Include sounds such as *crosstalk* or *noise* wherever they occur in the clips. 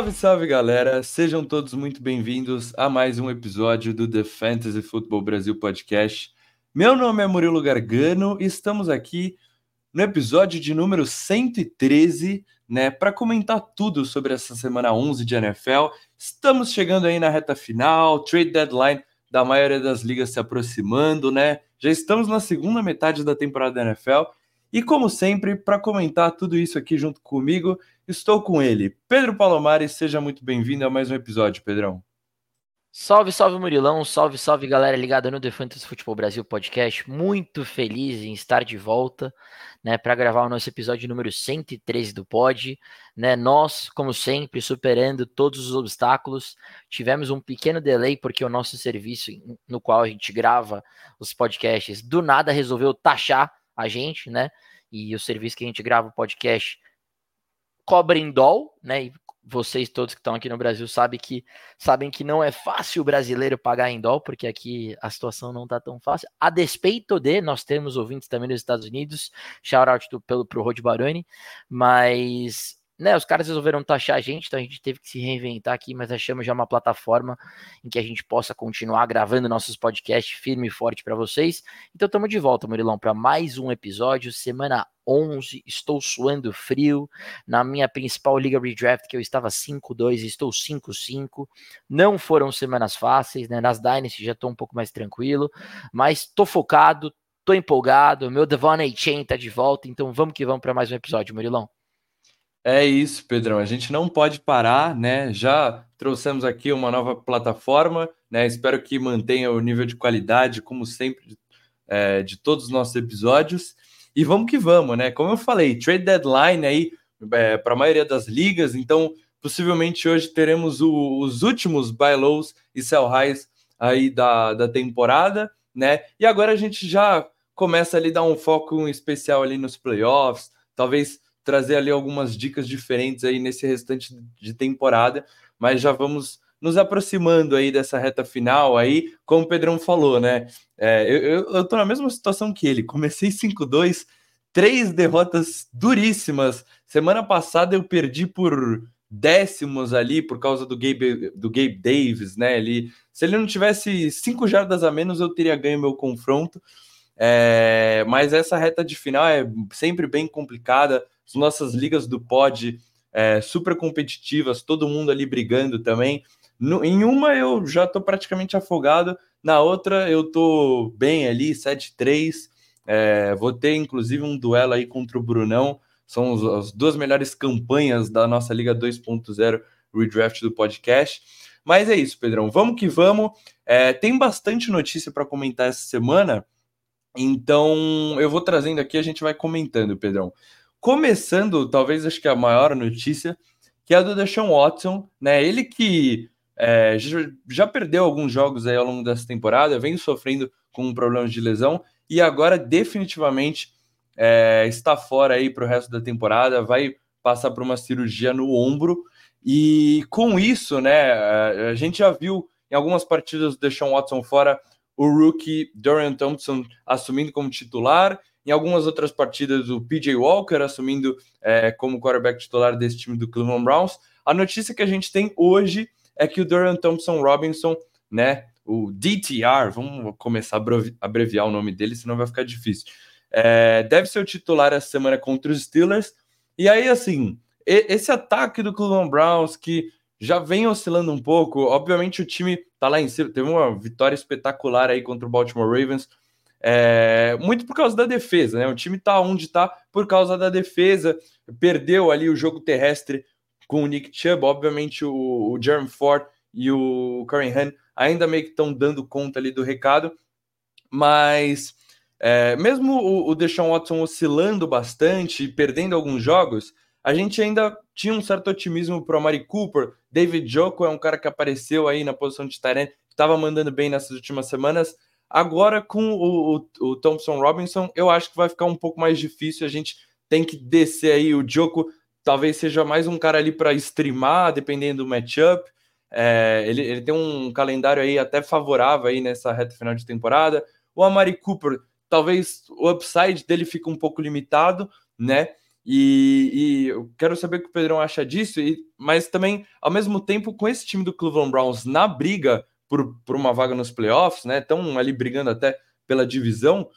Salve, salve galera! Sejam todos muito bem-vindos a mais um episódio do The Fantasy Football Brasil Podcast. Meu nome é Murilo Gargano e estamos aqui no episódio de número 113, né, para comentar tudo sobre essa semana 11 de NFL. Estamos chegando aí na reta final, trade deadline da maioria das ligas se aproximando, né? Já estamos na segunda metade da temporada da NFL. E como sempre, para comentar tudo isso aqui junto comigo, estou com ele, Pedro Palomares. Seja muito bem-vindo a mais um episódio, Pedrão. Salve, salve Murilão, salve, salve galera ligada no The Fantasy Futebol Brasil Podcast. Muito feliz em estar de volta, né, para gravar o nosso episódio número 113 do Pod, né? Nós, como sempre, superando todos os obstáculos. Tivemos um pequeno delay porque o nosso serviço no qual a gente grava os podcasts do nada resolveu taxar a gente, né? E o serviço que a gente grava o podcast cobra em dólar, né? E vocês todos que estão aqui no Brasil sabem que sabem que não é fácil o brasileiro pagar em dólar, porque aqui a situação não está tão fácil. A despeito de nós temos ouvintes também nos Estados Unidos, shout out pelo pro Rod Baroni, mas né, os caras resolveram taxar a gente, então a gente teve que se reinventar aqui, mas achamos já uma plataforma em que a gente possa continuar gravando nossos podcasts firme e forte para vocês. Então estamos de volta, Murilão, para mais um episódio, semana 11, estou suando frio. Na minha principal liga redraft, que eu estava 5-2, estou 5-5. Não foram semanas fáceis, né? Nas Dynasty já estou um pouco mais tranquilo, mas estou focado, estou empolgado. Meu Devon Chain está de volta, então vamos que vamos para mais um episódio, Murilão. É isso, Pedrão. A gente não pode parar, né? Já trouxemos aqui uma nova plataforma, né? Espero que mantenha o nível de qualidade, como sempre, é, de todos os nossos episódios. E vamos que vamos, né? Como eu falei, trade deadline aí é, para a maioria das ligas, então possivelmente hoje teremos o, os últimos buy lows e sell highs aí da, da temporada, né? E agora a gente já começa ali a dar um foco especial ali nos playoffs, talvez trazer ali algumas dicas diferentes aí nesse restante de temporada, mas já vamos nos aproximando aí dessa reta final aí, como o Pedrão falou, né? É, eu, eu, eu tô na mesma situação que ele, comecei 5-2, três derrotas duríssimas. Semana passada eu perdi por décimos ali por causa do Gabe, do Gabe Davis, né? Ele, se ele não tivesse cinco jardas a menos, eu teria ganho meu confronto. É, mas essa reta de final é sempre bem complicada as nossas ligas do pod é, super competitivas, todo mundo ali brigando também. No, em uma eu já estou praticamente afogado, na outra eu estou bem ali, 7-3. É, vou ter inclusive um duelo aí contra o Brunão. São os, as duas melhores campanhas da nossa Liga 2.0 Redraft do podcast. Mas é isso, Pedrão. Vamos que vamos. É, tem bastante notícia para comentar essa semana. Então eu vou trazendo aqui, a gente vai comentando, Pedrão. Começando, talvez acho que a maior notícia, que é a do Deshaun Watson, né? Ele que é, já perdeu alguns jogos aí ao longo dessa temporada, vem sofrendo com problemas de lesão e agora definitivamente é, está fora aí para o resto da temporada, vai passar por uma cirurgia no ombro e com isso, né, a gente já viu em algumas partidas do Deshaun Watson fora o rookie Dorian Thompson assumindo como titular em algumas outras partidas, o PJ Walker assumindo é, como quarterback titular desse time do Cleveland Browns. A notícia que a gente tem hoje é que o Dorian Thompson Robinson, né, o DTR, vamos começar a abreviar o nome dele, senão vai ficar difícil. É, deve ser o titular essa semana contra os Steelers. E aí, assim, esse ataque do Cleveland Browns que já vem oscilando um pouco. Obviamente, o time tá lá em cima, teve uma vitória espetacular aí contra o Baltimore Ravens. É, muito por causa da defesa, né? O time tá onde tá por causa da defesa. Perdeu ali o jogo terrestre com o Nick Chubb. Obviamente, o, o Jeremy Ford e o Karen Han ainda meio que estão dando conta ali do recado. Mas é, mesmo o, o Deshaun Watson oscilando bastante, perdendo alguns jogos, a gente ainda tinha um certo otimismo para o Amari Cooper. David Joko é um cara que apareceu aí na posição de Tyrant, estava mandando bem nessas últimas semanas Agora, com o, o, o, Thompson Robinson, eu acho que vai ficar um pouco mais difícil. A gente tem que descer aí. O Joko talvez seja mais um cara ali para streamar, dependendo do matchup. É, ele, ele tem um calendário aí até favorável aí nessa reta final de temporada. O Amari Cooper, talvez o upside dele fique um pouco limitado, né? E, e, eu quero saber o que o Pedrão acha disso, e, mas também, ao mesmo tempo, com esse time do Cleveland Browns na briga por, por uma vaga nos playoffs, né? Estão ali brigando até pela divisão.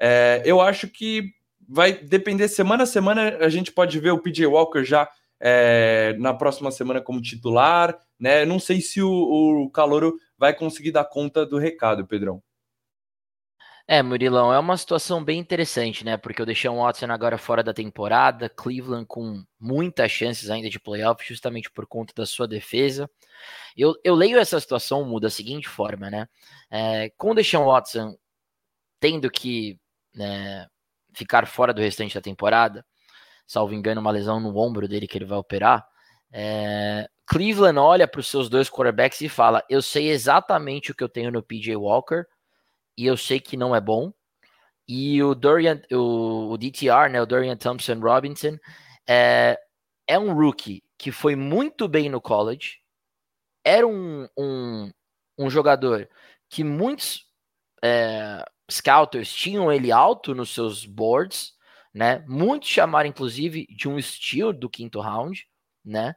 É, eu acho que vai depender semana a semana. A gente pode ver o PJ Walker já é, na próxima semana como titular, né? Não sei se o, o Calouro vai conseguir dar conta do recado, Pedrão. É, Murilão, é uma situação bem interessante, né? Porque eu deixei o Watson agora fora da temporada, Cleveland com muitas chances ainda de playoff, justamente por conta da sua defesa. Eu, eu leio essa situação muda da seguinte forma, né? É, com o Deshaun Watson tendo que né, ficar fora do restante da temporada, salvo engano, uma lesão no ombro dele que ele vai operar, é, Cleveland olha para os seus dois quarterbacks e fala: Eu sei exatamente o que eu tenho no PJ Walker e eu sei que não é bom. E o Dorian, o, o DTR, né, o Dorian Thompson Robinson, é, é um rookie que foi muito bem no college, era um, um, um jogador que muitos é, scouters tinham ele alto nos seus boards, né? Muitos chamaram, inclusive, de um steal do quinto round, né?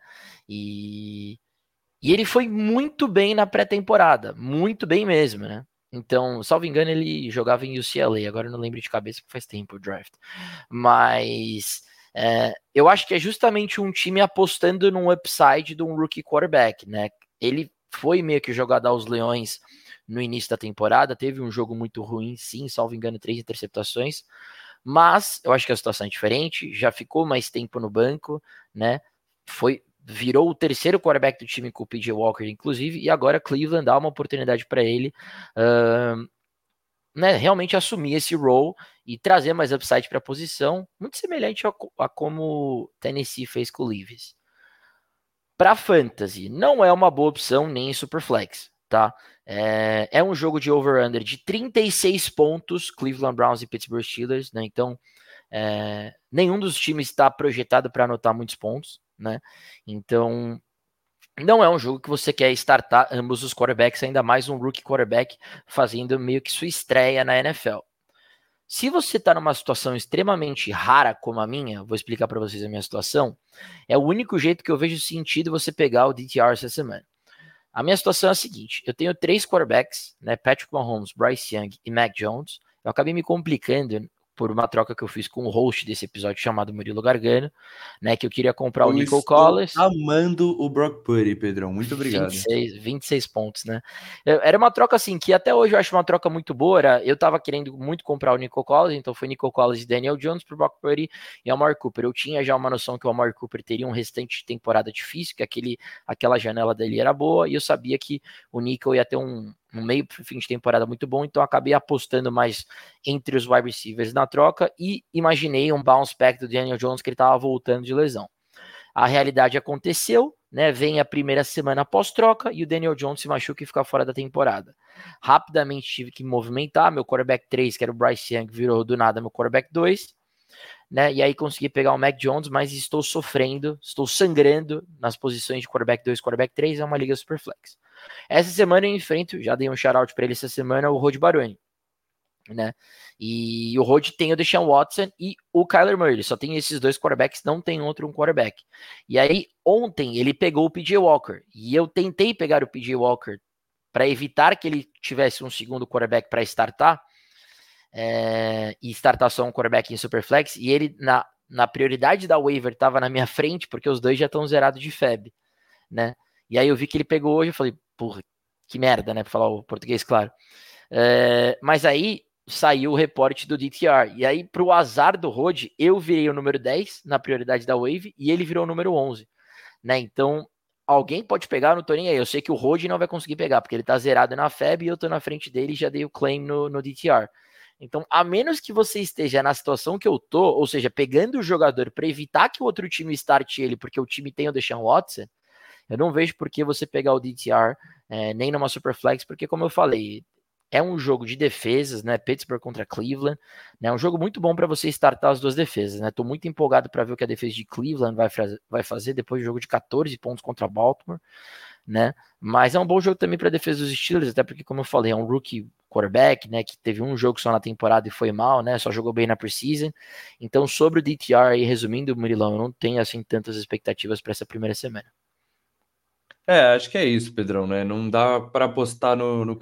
E, e ele foi muito bem na pré-temporada, muito bem mesmo, né? Então, salvo engano, ele jogava em UCLA, agora eu não lembro de cabeça porque faz tempo o draft. Mas é, eu acho que é justamente um time apostando num upside de um rookie quarterback, né? Ele foi meio que jogado aos leões no início da temporada, teve um jogo muito ruim, sim, salvo engano, três interceptações. Mas eu acho que a situação é diferente, já ficou mais tempo no banco, né? Foi virou o terceiro quarterback do time com o PJ Walker, inclusive, e agora Cleveland dá uma oportunidade para ele uh, né, realmente assumir esse role e trazer mais upside para a posição, muito semelhante a, a, como Tennessee fez com o Leaves. Para fantasy, não é uma boa opção nem em Superflex, tá? É, é um jogo de over-under de 36 pontos, Cleveland Browns e Pittsburgh Steelers, né? Então, é, nenhum dos times está projetado para anotar muitos pontos né? Então, não é um jogo que você quer startar ambos os quarterbacks, ainda mais um rookie quarterback fazendo meio que sua estreia na NFL. Se você está numa situação extremamente rara como a minha, vou explicar para vocês a minha situação, é o único jeito que eu vejo sentido você pegar o DTR essa semana. A minha situação é a seguinte: eu tenho três quarterbacks, né? Patrick Mahomes, Bryce Young e Mac Jones. Eu acabei me complicando por uma troca que eu fiz com o host desse episódio chamado Murilo Gargano, né? Que eu queria comprar eu o Nico Collins. Amando o Brock Purdy, Pedrão. Muito obrigado. 26, 26 pontos, né? Era uma troca assim que até hoje eu acho uma troca muito boa. Era, eu tava querendo muito comprar o Nico Collins, então foi Nico Collins e Daniel Jones pro Brock Purdy e Amar Cooper. Eu tinha já uma noção que o Amar Cooper teria um restante de temporada difícil, que aquele, aquela janela dele era boa, e eu sabia que o Nico ia ter um, um meio fim de temporada muito bom, então acabei apostando mais entre os wide receivers na troca e imaginei um bounce back do Daniel Jones que ele estava voltando de lesão. A realidade aconteceu, né? Vem a primeira semana após troca e o Daniel Jones se machuca e fica fora da temporada. Rapidamente tive que movimentar, meu quarterback 3, que era o Bryce Young, virou do nada meu quarterback 2 né? E aí consegui pegar o Mac Jones, mas estou sofrendo, estou sangrando nas posições de quarterback 2, quarterback 3, é uma liga super flex. Essa semana eu enfrento, já dei um shout-out para ele essa semana, o Rod Baroni, né? E o Rod tem o Deshaun Watson e o Kyler Murray, só tem esses dois quarterbacks, não tem outro um quarterback. E aí ontem ele pegou o PJ Walker, e eu tentei pegar o PJ Walker para evitar que ele tivesse um segundo quarterback para startar, é, e startar só um quarterback em Superflex, e ele, na, na prioridade da waiver, estava na minha frente, porque os dois já estão zerados de FEB, né? E aí eu vi que ele pegou hoje, eu falei, porra, que merda, né? Pra falar o português, claro. É, mas aí saiu o reporte do DTR, e aí, pro azar do Rod, eu virei o número 10 na prioridade da wave, e ele virou o número 11, né? Então, alguém pode pegar, tô nem aí. Eu sei que o Rod não vai conseguir pegar, porque ele tá zerado na FEB e eu tô na frente dele e já dei o claim no, no DTR. Então, a menos que você esteja na situação que eu tô, ou seja, pegando o jogador para evitar que o outro time starte ele, porque o time tem o Deshaun Watson, eu não vejo por que você pegar o DTR é, nem numa Superflex, porque, como eu falei, é um jogo de defesas, né? Pittsburgh contra Cleveland, né? Um jogo muito bom para você startar as duas defesas, né? Muito empolgado para ver o que a defesa de Cleveland vai, vai fazer depois do jogo de 14 pontos contra Baltimore, né? Mas é um bom jogo também para a defesa dos Steelers, até porque, como eu falei, é um rookie quarterback, né, que teve um jogo só na temporada e foi mal, né, só jogou bem na preseason. Então, sobre o DTR, aí, resumindo, Murilão, eu não tenho assim tantas expectativas para essa primeira semana. É, acho que é isso, Pedrão, né? Não dá para apostar no, no,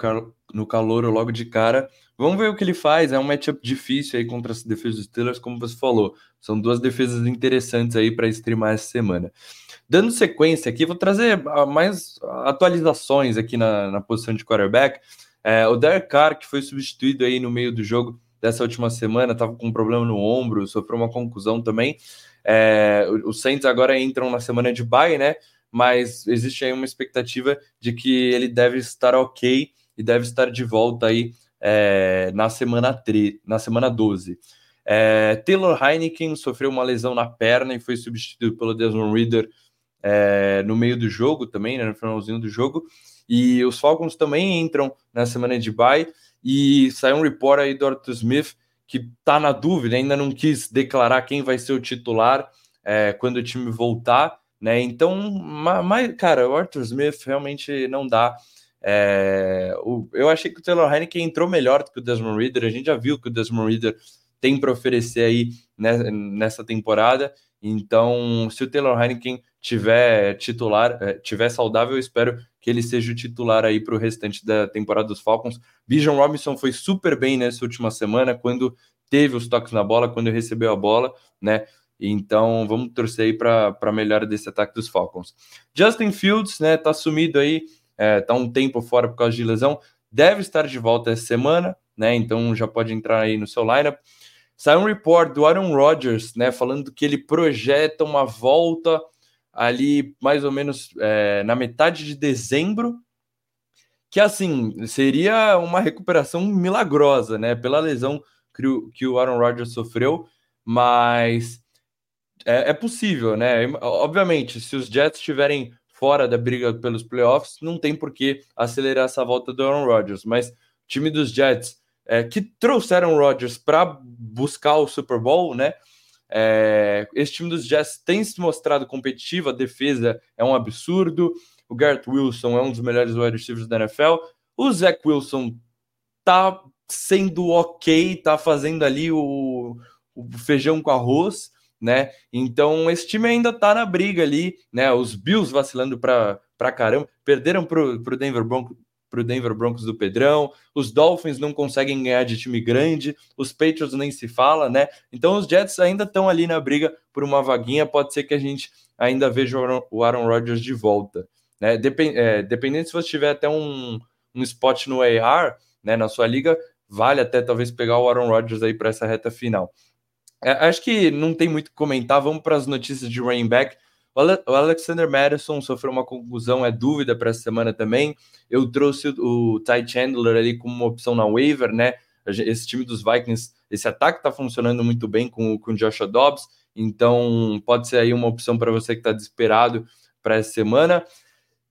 no calor logo de cara. Vamos ver o que ele faz. É um matchup difícil aí contra as defesas dos Steelers, como você falou. São duas defesas interessantes aí para streamar essa semana. Dando sequência aqui, vou trazer ah, mais atualizações aqui na, na posição de quarterback. É, o Derek Carr, que foi substituído aí no meio do jogo dessa última semana, estava com um problema no ombro, sofreu uma conclusão também. É, os Saints agora entram na semana de bye, né? Mas existe aí uma expectativa de que ele deve estar ok e deve estar de volta aí é, na semana 3, na semana 12. É, Taylor Heineken sofreu uma lesão na perna e foi substituído pelo Desmond Reader é, no meio do jogo também, né, no finalzinho do jogo. E os Falcons também entram na semana de bye. E saiu um report aí do Arthur Smith que tá na dúvida, ainda não quis declarar quem vai ser o titular é, quando o time voltar, né? Então, mas, cara, o Arthur Smith realmente não dá. É, o, eu achei que o Taylor Heineken entrou melhor do que o Desmond Reader. A gente já viu que o Desmond Reader tem para oferecer aí né, nessa temporada. Então, se o Taylor Heineken tiver titular, é, tiver saudável, eu espero que ele seja o titular aí para o restante da temporada dos Falcons. Bijan Robinson foi super bem nessa última semana, quando teve os toques na bola, quando recebeu a bola, né? Então vamos torcer aí para a melhora desse ataque dos Falcons. Justin Fields, né, tá sumido aí, é, tá um tempo fora por causa de lesão, deve estar de volta essa semana, né? Então já pode entrar aí no seu lineup. Saiu um report do Aaron Rodgers, né, falando que ele projeta uma volta ali mais ou menos é, na metade de dezembro, que assim seria uma recuperação milagrosa, né, pela lesão que o, que o Aaron Rodgers sofreu, mas é, é possível, né? Obviamente, se os Jets estiverem fora da briga pelos playoffs, não tem por que acelerar essa volta do Aaron Rodgers, mas time dos Jets é, que trouxeram o Rodgers para buscar o Super Bowl, né? É, esse time dos Jets tem se mostrado competitivo, a defesa é um absurdo. O Garrett Wilson é um dos melhores wide receivers da NFL. O Zach Wilson tá sendo ok, tá fazendo ali o, o feijão com arroz, né? Então esse time ainda tá na briga ali, né? Os Bills vacilando para caramba, perderam pro, pro Denver Broncos para o Denver Broncos do Pedrão. Os Dolphins não conseguem ganhar de time grande, os Patriots nem se fala, né? Então os Jets ainda estão ali na briga por uma vaguinha. Pode ser que a gente ainda veja o Aaron Rodgers de volta, né? É, dependendo se você tiver até um, um spot no AR, né, na sua liga, vale até talvez pegar o Aaron Rodgers aí para essa reta final. É, acho que não tem muito o que comentar. Vamos para as notícias de running back. O Alexander Madison sofreu uma conclusão, é dúvida para essa semana também. Eu trouxe o Ty Chandler ali como uma opção na waiver, né? Esse time dos Vikings, esse ataque está funcionando muito bem com, com o Joshua Dobbs, então pode ser aí uma opção para você que está desesperado para essa semana.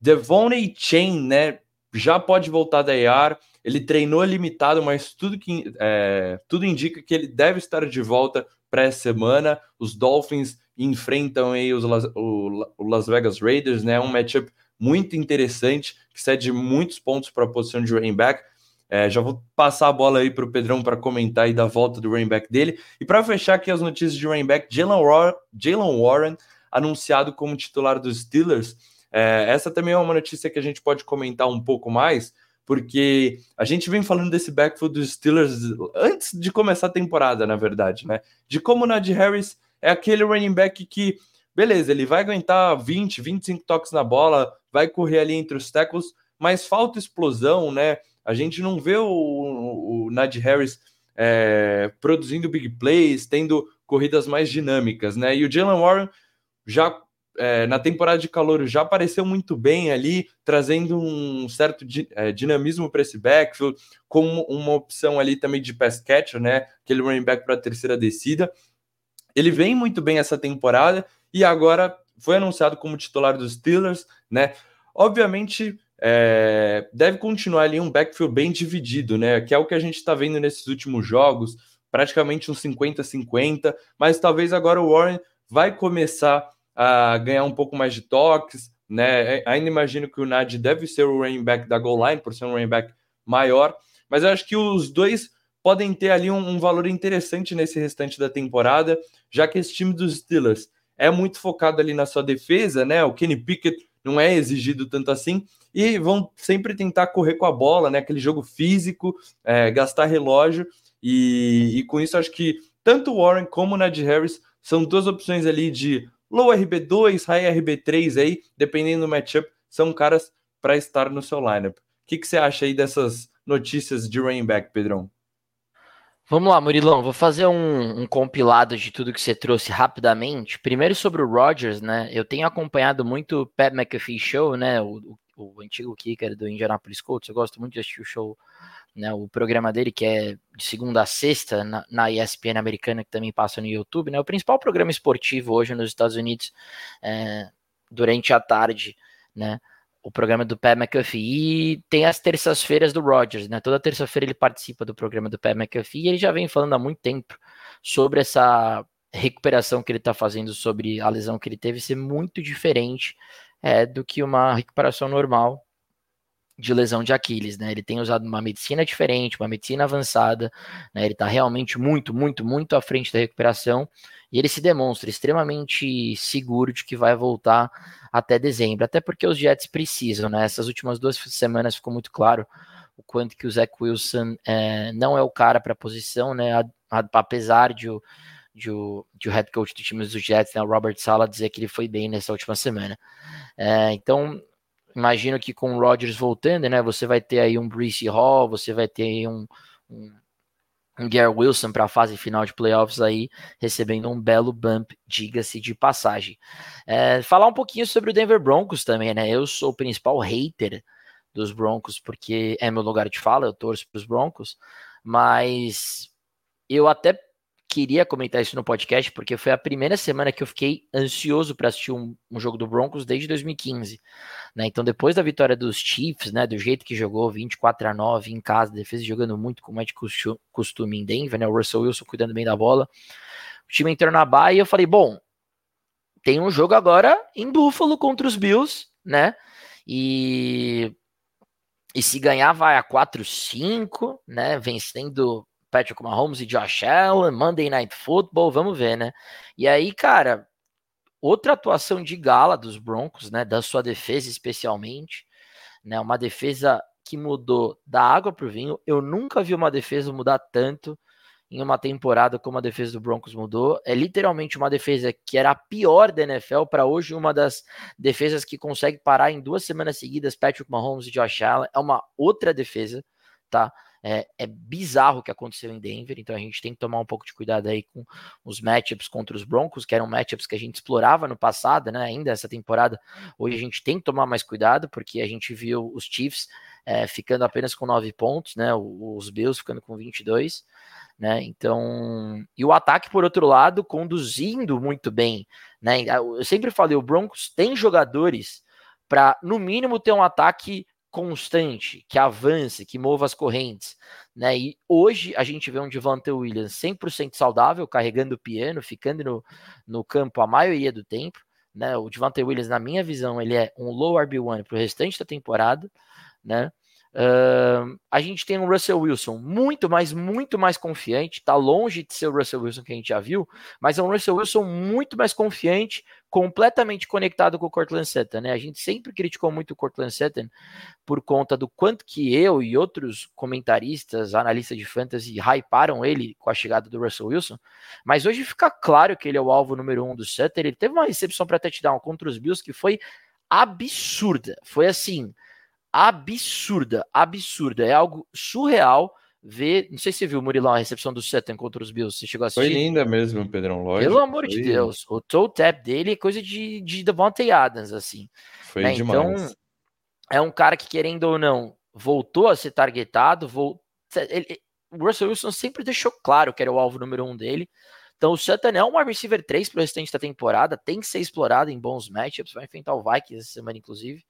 Devoney Chain, né? Já pode voltar da ER. Ele treinou limitado, mas tudo, que, é, tudo indica que ele deve estar de volta para essa semana. Os Dolphins enfrentam aí os Las, o, o Las Vegas Raiders, né? Um matchup muito interessante que cede muitos pontos para a posição de running back. É, já vou passar a bola aí para o Pedrão para comentar aí da volta do running back dele. E para fechar aqui as notícias de running back, Jalen Warren, Jalen Warren anunciado como titular dos Steelers. É, essa também é uma notícia que a gente pode comentar um pouco mais, porque a gente vem falando desse backfield dos Steelers antes de começar a temporada, na verdade, né? De como o Najee Harris é aquele running back que, beleza, ele vai aguentar 20, 25 toques na bola, vai correr ali entre os tackles, mas falta explosão, né? A gente não vê o, o, Harris é, produzindo big plays, tendo corridas mais dinâmicas, né? E o Jalen Warren já é, na temporada de calor já apareceu muito bem ali, trazendo um certo di, é, dinamismo para esse backfield, como uma opção ali também de pass catcher, né? Aquele running back para a terceira descida. Ele vem muito bem essa temporada e agora foi anunciado como titular dos Steelers, né? Obviamente, é, deve continuar ali um backfield bem dividido, né? Que é o que a gente está vendo nesses últimos jogos, praticamente um 50-50, mas talvez agora o Warren vai começar a ganhar um pouco mais de toques, né? Ainda imagino que o Nad deve ser o running back da goal line, por ser um running back maior, mas eu acho que os dois podem ter ali um, um valor interessante nesse restante da temporada, já que esse time dos Steelers é muito focado ali na sua defesa, né? O Kenny Pickett não é exigido tanto assim, e vão sempre tentar correr com a bola, né? Aquele jogo físico, é, gastar relógio, e, e, com isso acho que tanto o Warren como o Najee Harris são duas opções ali de low RB2, high RB3 aí, dependendo do matchup, são caras para estar no seu lineup. O que, que você acha aí dessas notícias de running back, Pedrão? Vamos lá, Murilão, vou fazer um, um, compilado de tudo que você trouxe rapidamente. Primeiro sobre o Rodgers, né? Eu tenho acompanhado muito o Pat McAfee Show, né? O, o, o antigo kicker do Indianapolis Colts. Eu gosto muito de assistir o show, né? O programa dele, que é de segunda a sexta, na, na ESPN americana, que também passa no YouTube, né? O principal programa esportivo hoje nos Estados Unidos, é, durante a tarde, né? o programa do Pat McAfee e tem as terças-feiras do Rogers, né? Toda terça-feira ele participa do programa do Pat McAfee e ele já vem falando há muito tempo sobre essa recuperação que ele está fazendo sobre a lesão que ele teve ser muito diferente é, do que uma recuperação normal de lesão de Aquiles, né? Ele tem usado uma medicina diferente, uma medicina avançada, né? Ele está realmente muito, muito, muito à frente da recuperação e ele se demonstra extremamente seguro de que vai voltar até dezembro, até porque os Jets precisam, né? Essas últimas duas semanas ficou muito claro o quanto que o Zach Wilson é, não é o cara para a posição, né? A, a, apesar de o, de o, de o head coach do time dos Jets, né, o Robert Sala, dizer que ele foi bem nessa última semana. É, então, imagino que com o Rodgers voltando, né, você vai ter aí um Breece Hall, você vai ter aí um, um, um Wilson para a fase final de playoffs aí, recebendo um belo bump, diga-se de passagem. É, falar um pouquinho sobre o Denver Broncos também, né, eu sou o principal hater dos Broncos, porque é meu lugar de fala, eu torço para os Broncos, mas eu até queria comentar isso no podcast, porque foi a primeira semana que eu fiquei ansioso para assistir um, um, jogo do Broncos desde 2015. Né? Então, depois da vitória dos Chiefs, né, do jeito que jogou, 24 a 9 em casa, defesa jogando muito como é de costume em Denver, né? o Russell Wilson cuidando bem da bola. O time entrou na baia e eu falei, bom, tem um jogo agora em Buffalo contra os Bills, né? E e se ganhar, vai a 4-5, né? Vencendo Patrick Mahomes e Josh Allen, Monday Night Football, vamos ver, né? E aí, cara, outra atuação de gala dos Broncos, né? Da sua defesa, especialmente, né? Uma defesa que mudou da água para o vinho. Eu nunca vi uma defesa mudar tanto em uma temporada como a defesa do Broncos mudou. É literalmente uma defesa que era a pior da NFL para hoje uma das defesas que consegue parar em duas semanas seguidas Patrick Mahomes e Josh Allen. É uma outra defesa, tá? É, é, bizarro o que aconteceu em Denver, então a gente tem que tomar um pouco de cuidado aí com os matchups contra os Broncos, que eram matchups que a gente explorava no passado, né? Ainda essa temporada, hoje a gente tem que tomar mais cuidado, porque a gente viu os Chiefs é, ficando apenas com 9 pontos, né? Os Bills ficando com 22, né? Então, e o ataque, por outro lado, conduzindo muito bem, né? Eu sempre falei, o Broncos tem jogadores para, no mínimo, ter um ataque constante, que avance, que mova as correntes, né? E hoje a gente vê um Devante Williams 100% saudável, carregando o piano, ficando no, no campo a maioria do tempo, né? O Devante Williams, na minha visão, ele é um low RB1 para o restante da temporada, né? Uh, a gente tem um Russell Wilson muito mais, muito mais confiante. Está longe de ser o Russell Wilson que a gente já viu, mas é um Russell Wilson muito mais confiante, completamente conectado com o Cortland Sutton. Né? A gente sempre criticou muito o Cortland Sutton por conta do quanto que eu e outros comentaristas, analistas de fantasy, hyparam ele com a chegada do Russell Wilson. Mas hoje fica claro que ele é o alvo número um do Sutton. Ele teve uma recepção para touchdown contra os Bills que foi absurda. Foi assim absurda, absurda. É algo surreal ver. Não sei se você viu, Murilão, a recepção do Sutton contra os Bills. Você chegou a assistir? Foi linda mesmo, Pedrão. Lógico. Pelo amor de Deus. O toe tap dele é coisa de, de Devontae Adams, assim. Foi né? demais. Então, é um cara que, querendo ou não, voltou a ser targetado. Vol... Ele, o Russell Wilson sempre deixou claro que era o alvo número um dele. Então o Sutton é um receiver 3 para o restante da temporada, tem que ser explorado em bons matchups, vai enfrentar o Vikings essa semana, inclusive.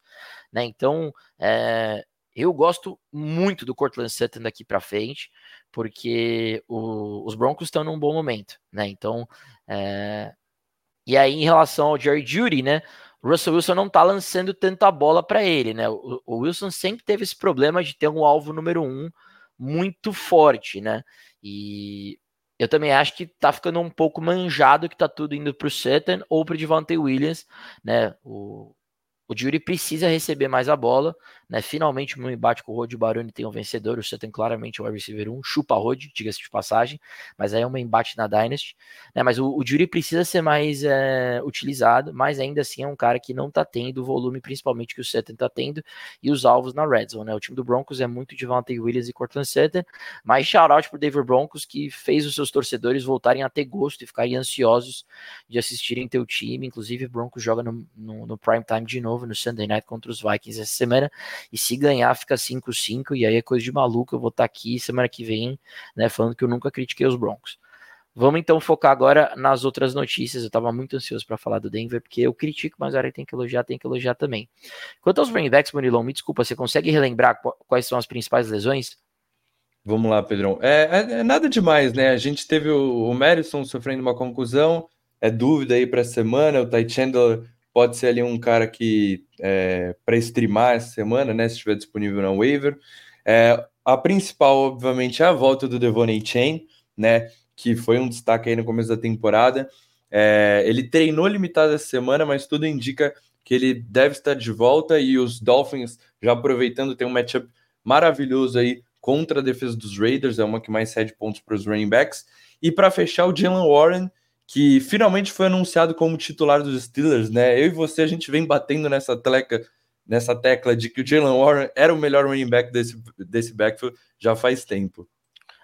Né? Então, é, eu gosto muito do Cortland Sutton daqui para frente, porque o, os Broncos estão num bom momento. Né? Então, é, e aí em relação ao Jerry Judy, né? o Russell Wilson não tá lançando tanto a bola para ele, né? O, o, Wilson sempre teve esse problema de ter um alvo número um muito forte, né? E eu também acho que tá ficando um pouco manjado que tá tudo indo pro Sutton ou pro Devontae Williams, né? O, o Jury precisa receber mais a bola, né? Finalmente, no embate com o Rod Baroni tem um vencedor. O tem claramente o receiver 1, chupa Rod, diga-se de passagem, mas aí é um embate na Dynasty, né? Mas o, o Jury precisa ser mais é, utilizado, mas ainda assim é um cara que não tá tendo o volume, principalmente que o Sutton tá tendo, e os alvos na red zone, né? O time do Broncos é muito de Devontae Williams e Cortland Sutton, mas shout-out pro David Broncos que fez os seus torcedores voltarem a ter gosto e ficarem ansiosos de assistirem teu time. Inclusive, o Broncos joga no, no, no prime time de novo no Sunday Night contra os Vikings essa semana. E se ganhar, fica 5-5. E aí é coisa de maluco. Eu vou estar tá aqui semana que vem, né? Falando que eu nunca critiquei os Broncos. Vamos então focar agora nas outras notícias. Eu estava muito ansioso para falar do Denver, porque eu critico, mas agora tem que elogiar, tem que elogiar também. Quanto aos running backs, Murilão, me desculpa, você consegue relembrar quais são as principais lesões? Vamos lá, Pedrão. É, é, é nada demais, né? A gente teve o, o Madison sofrendo uma conclusão, é dúvida aí para a semana. O Ty Chandler pode ser ali um cara que é, para streamar essa semana, né? Se estiver disponível na waiver. É, a principal, obviamente, é a volta do Devonay Chain, né? Que foi um destaque aí no começo da temporada. É, ele treinou limitado essa semana, mas tudo indica que ele deve estar de volta e os Dolphins, já aproveitando, tem um matchup maravilhoso aí contra a defesa dos Raiders, é uma que mais cede pontos para os running backs. E para fechar, o Jalen Warren, que finalmente foi anunciado como titular dos Steelers, né? Eu e você, a gente vem batendo nessa tecla, nessa tecla de que o Jalen Warren era o melhor running back desse, desse backfield já faz tempo.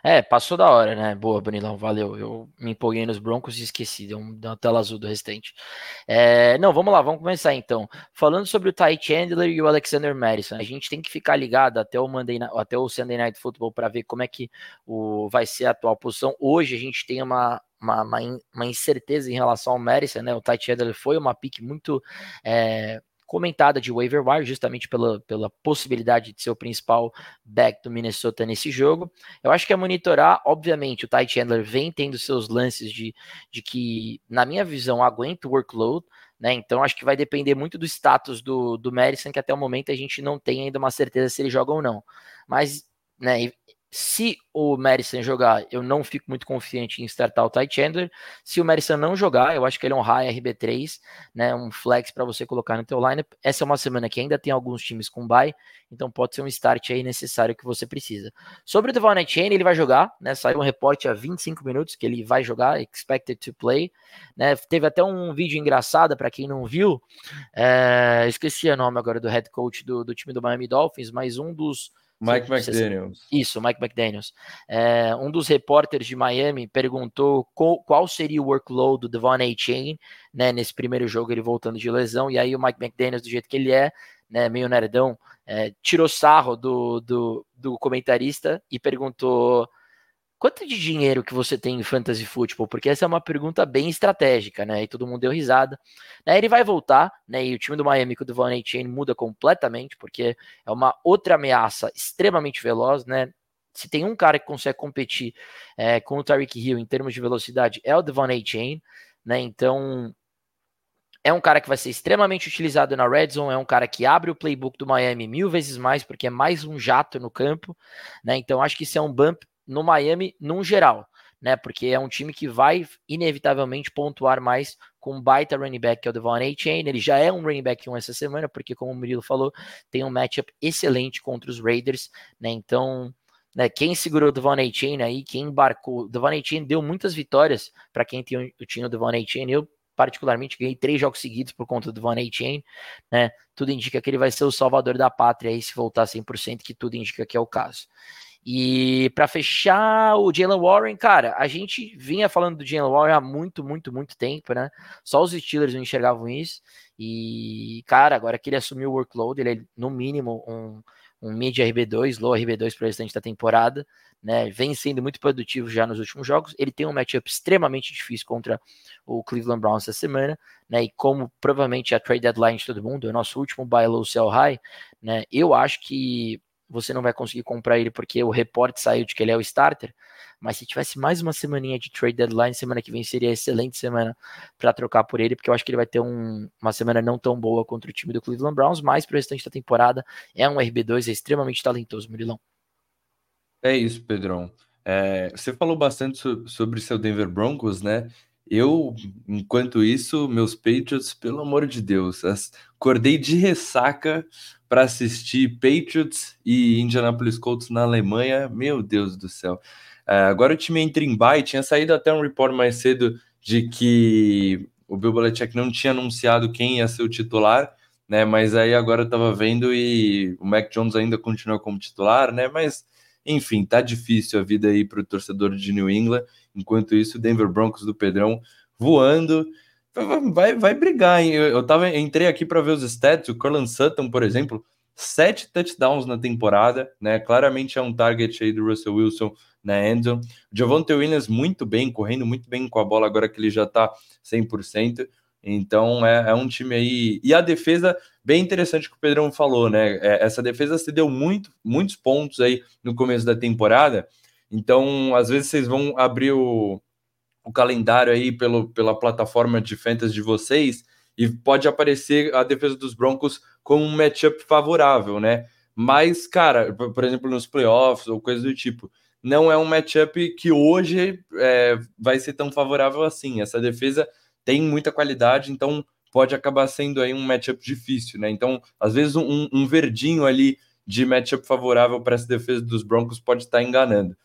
É, passou da hora, né? Boa, Bonilão, valeu. Eu me empolguei nos Broncos e esqueci, deu, uma tela azul do restante. É, não, vamos lá, vamos começar então. Falando sobre o Ty Chandler e o Alexander Madison, a gente tem que ficar ligado até o Monday, até o Sunday Night Football para ver como é que o, vai ser a atual posição. Hoje a gente tem uma, uma, uma, incerteza em relação ao Madison, né? O Ty Chandler foi uma pick muito é, comentada de waiver wire, justamente pela, pela possibilidade de ser o principal back do Minnesota nesse jogo. Eu acho que é monitorar, obviamente, o Ty Chandler vem tendo seus lances de, de que, na minha visão, aguenta o workload, né? Então acho que vai depender muito do status do, do Madison, que até o momento a gente não tem ainda uma certeza se ele joga ou não. Mas né, se o Madison jogar, eu não fico muito confiante em startar o Ty Chandler. Se o Madison não jogar, eu acho que ele é um high RB3, né, um flex para você colocar no teu lineup. Essa é uma semana que ainda tem alguns times com bye, então pode ser um start aí necessário que você precisa. Sobre o Devon Chain, ele vai jogar, né, saiu um reporte há 25 minutos que ele vai jogar, expected to play, né, teve até um vídeo engraçado para quem não viu, é, esqueci o nome agora do head coach do, do time do Miami Dolphins, mas um dos Mike McDaniels. Isso, Mike McDaniels. É, um dos repórteres de Miami perguntou qual, qual seria o workload do Devon A. Chain, né, nesse primeiro jogo, ele voltando de lesão, e aí o Mike McDaniels, do jeito que ele é, né, meio nerdão, é, tirou sarro do, do, do comentarista e perguntou Quanto de dinheiro que você tem em fantasy football? Porque essa é uma pergunta bem estratégica, né? E todo mundo deu risada. Né? Ele vai voltar, né? E o time do Miami com o Devon Chain muda completamente, porque é uma outra ameaça extremamente veloz, né? Se tem um cara que consegue competir é, com o Tyreek Hill em termos de velocidade, é o Devon Chain, né? Então, é um cara que vai ser extremamente utilizado na red zone, é um cara que abre o playbook do Miami mil vezes mais, porque é mais um jato no campo, né? Então acho que isso é um bump no Miami num geral, né? Porque é um time que vai inevitavelmente pontuar mais com um baita running back, que é o Devon A-Chain. Ele já é um running back 1 essa semana, porque, como o Murilo falou, tem um matchup excelente contra os Raiders, né? Então, né, quem segurou o Devon A-Chain aí, quem embarcou, o Devon A-Chain deu muitas vitórias para quem tinha, tinha o Devon A-Chain. Eu, particularmente, ganhei três jogos seguidos por conta do Devon A-Chain, né? Tudo indica que ele vai ser o salvador da pátria aí, se voltar 100%, que tudo indica que é o caso. E para fechar o Jalen Warren, cara, a gente vinha falando do Jalen Warren há muito, muito, muito tempo, né? Só os Steelers não enxergavam isso. E, cara, agora que ele assumiu o workload, ele é no mínimo um, um mid RB2, low RB2 para o restante da temporada, né? Vem sendo muito produtivo já nos últimos jogos. Ele tem um matchup extremamente difícil contra o Cleveland Browns essa semana, né? E como provavelmente a trade deadline de todo mundo, é o nosso último buy low sell high, né? Eu acho que você não vai conseguir comprar ele porque o reporte saiu de que ele é o starter, mas se tivesse mais uma semaninha de trade deadline, semana que vem seria excelente semana para trocar por ele, porque eu acho que ele vai ter um, uma semana não tão boa contra o time do Cleveland Browns, mas para o restante da temporada é um RB2, é extremamente talentoso, Murilão. É isso, Pedrão. É, você falou bastante so, sobre seu Denver Broncos, né? Eu, enquanto isso, meus Patriots, pelo amor de Deus, acordei de ressaca para assistir Patriots e Indianapolis Colts na Alemanha. Meu Deus do céu. É, agora o time entra em bye. Tinha saído até um report mais cedo de que o Bill Belichick não tinha anunciado quem ia ser o titular, né? Mas aí agora eu tava vendo e o Mac Jones ainda continua como titular, né? Mas enfim, tá difícil a vida aí para o torcedor de New England. Enquanto isso, Denver Broncos do Pedrão voando. Vai, vai brigar, hein? Eu, eu tava, entrei aqui para ver os stats. O Corland Sutton, por exemplo, sete touchdowns na temporada, né? Claramente é um target aí do Russell Wilson na endzone. O Javonte Williams muito bem, correndo muito bem com a bola agora que ele já tá 100%. Então é, é, um time aí. E a defesa, bem interessante que o Pedrão falou, né? É, essa defesa se deu muito, muitos pontos aí no começo da temporada. Então, às vezes, vocês vão abrir o, o calendário aí pelo, pela plataforma de fantasy de vocês e pode aparecer a defesa dos Broncos como um matchup favorável, né? Mas, cara, por exemplo, nos playoffs ou coisa do tipo, não é um matchup que hoje é, vai ser tão favorável assim. Essa defesa tem muita qualidade, então pode acabar sendo aí um matchup difícil, né? Então, às vezes, um, um verdinho ali de matchup favorável para essa defesa dos Broncos pode estar enganando.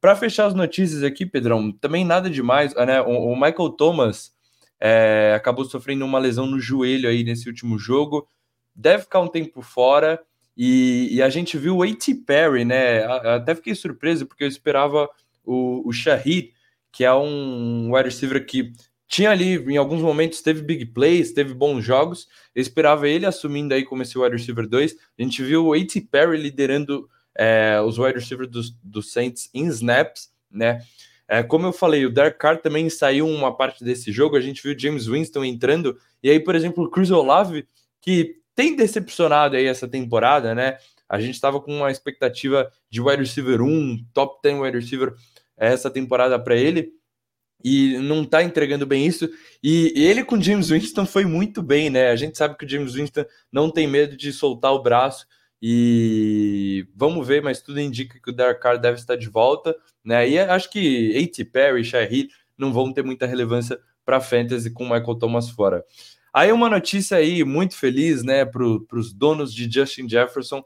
Para fechar as notícias aqui, Pedrão, também nada demais, né? O, o Michael Thomas é, acabou sofrendo uma lesão no joelho aí nesse último jogo, deve ficar um tempo fora. E, e a gente viu o A.T. Perry, né? Até fiquei surpreso porque eu esperava o, o Shahid, que é um wide receiver que tinha ali, em alguns momentos, teve big plays, teve bons jogos. Eu esperava ele assumindo aí como esse wide receiver 2. A gente viu o A.T. Perry liderando é, os wide receivers dos, do Saints em snaps, né? É, como eu falei, o Derek Carr também saiu uma parte desse jogo. A gente viu James Winston entrando. E aí, por exemplo, o Chris Olave, que tem decepcionado aí essa temporada, né? A gente estava com uma expectativa de wide receiver 1, top 10 wide receiver essa temporada para ele e não tá entregando bem isso. E ele com James Winston foi muito bem, né? A gente sabe que o James Winston não tem medo de soltar o braço e vamos ver, mas tudo indica que o Derek Carr deve estar de volta, né? E acho que A.T. Perry, Shahid não vão ter muita relevância para fantasy com o Michael Thomas fora. Aí uma notícia aí muito feliz, né, para os donos de Justin Jefferson.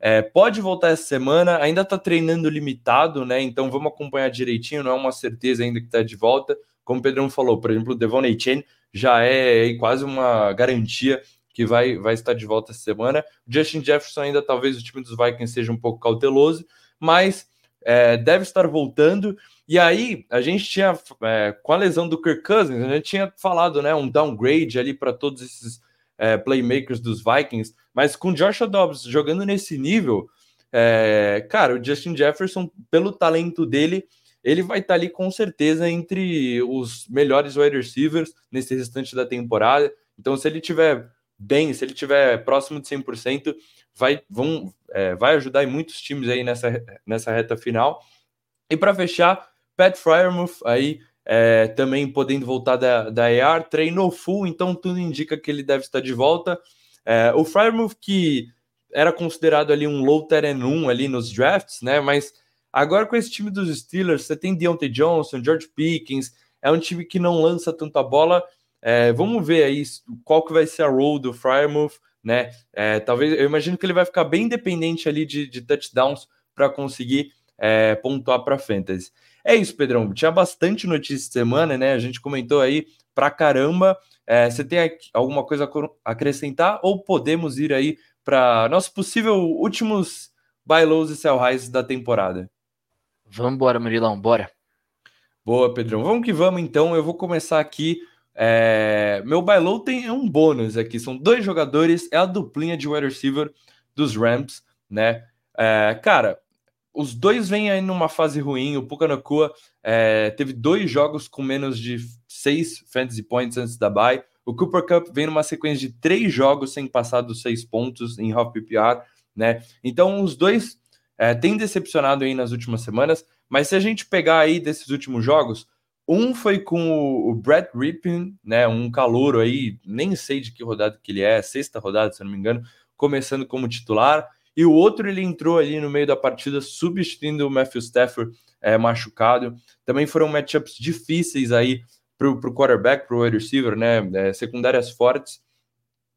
É, pode voltar essa semana, ainda está treinando limitado, né? Então vamos acompanhar direitinho, não é uma certeza ainda que está de volta. Como o Pedrão falou, por exemplo, o Devon Chain já é quase uma garantia que vai, vai estar de volta essa semana. Justin Jefferson ainda talvez o time dos Vikings seja um pouco cauteloso, mas é, deve estar voltando. E aí, a gente tinha, é, com a lesão do Kirk Cousins, a gente tinha falado, né, um downgrade ali para todos esses é, playmakers dos Vikings, mas com Joshua Dobbs jogando nesse nível, é, cara, o Justin Jefferson, pelo talento dele, ele vai estar ali com certeza entre os melhores wide receivers nesse restante da temporada. Então, se ele tiver bem, se ele tiver próximo de 100%, vai, vão, é, vai ajudar muitos times aí nessa, nessa reta final. E para fechar, Pat Fryermuth aí é, também podendo voltar da, da AR, treinou full, então tudo indica que ele deve estar de volta. É, o Frymouth que era considerado ali um low terrain 1 ali nos drafts, né? Mas agora com esse time dos Steelers, você tem Deontay Johnson, George Pickens, é um time que não lança tanta bola. É, vamos ver aí qual que vai ser a role do Frymouth, né? É, talvez eu imagino que ele vai ficar bem dependente ali de, de touchdowns para conseguir é, pontuar para fantasy. É isso, Pedrão. Tinha bastante notícia de semana, né? A gente comentou aí pra caramba. É, você tem alguma coisa a acrescentar ou podemos ir aí para nossos possível últimos buy lows e sell highs da temporada? Vamos embora, Murilão, bora. Boa, Pedrão. Vamos que vamos então. Eu vou começar aqui. É... Meu buy low tem um bônus aqui. São dois jogadores, é a duplinha de wide receiver dos Rams, né? É, cara, os dois vêm aí numa fase ruim. O Puka Nakua é, teve dois jogos com menos de seis fantasy points antes da bye. O Cooper Cup vem numa sequência de três jogos sem passar dos seis pontos em half PPR, né? Então os dois é, têm decepcionado aí nas últimas semanas, Mas se a gente pegar aí desses últimos jogos, um foi com o Brett Rippin, né, um calouro aí, nem sei de que rodada que ele é, sexta rodada, se não me engano, começando como titular, e o outro ele entrou ali no meio da partida, substituindo o Matthew Stafford é, machucado. Também foram matchups difíceis aí para o quarterback, para o wide receiver, né, é, secundárias fortes.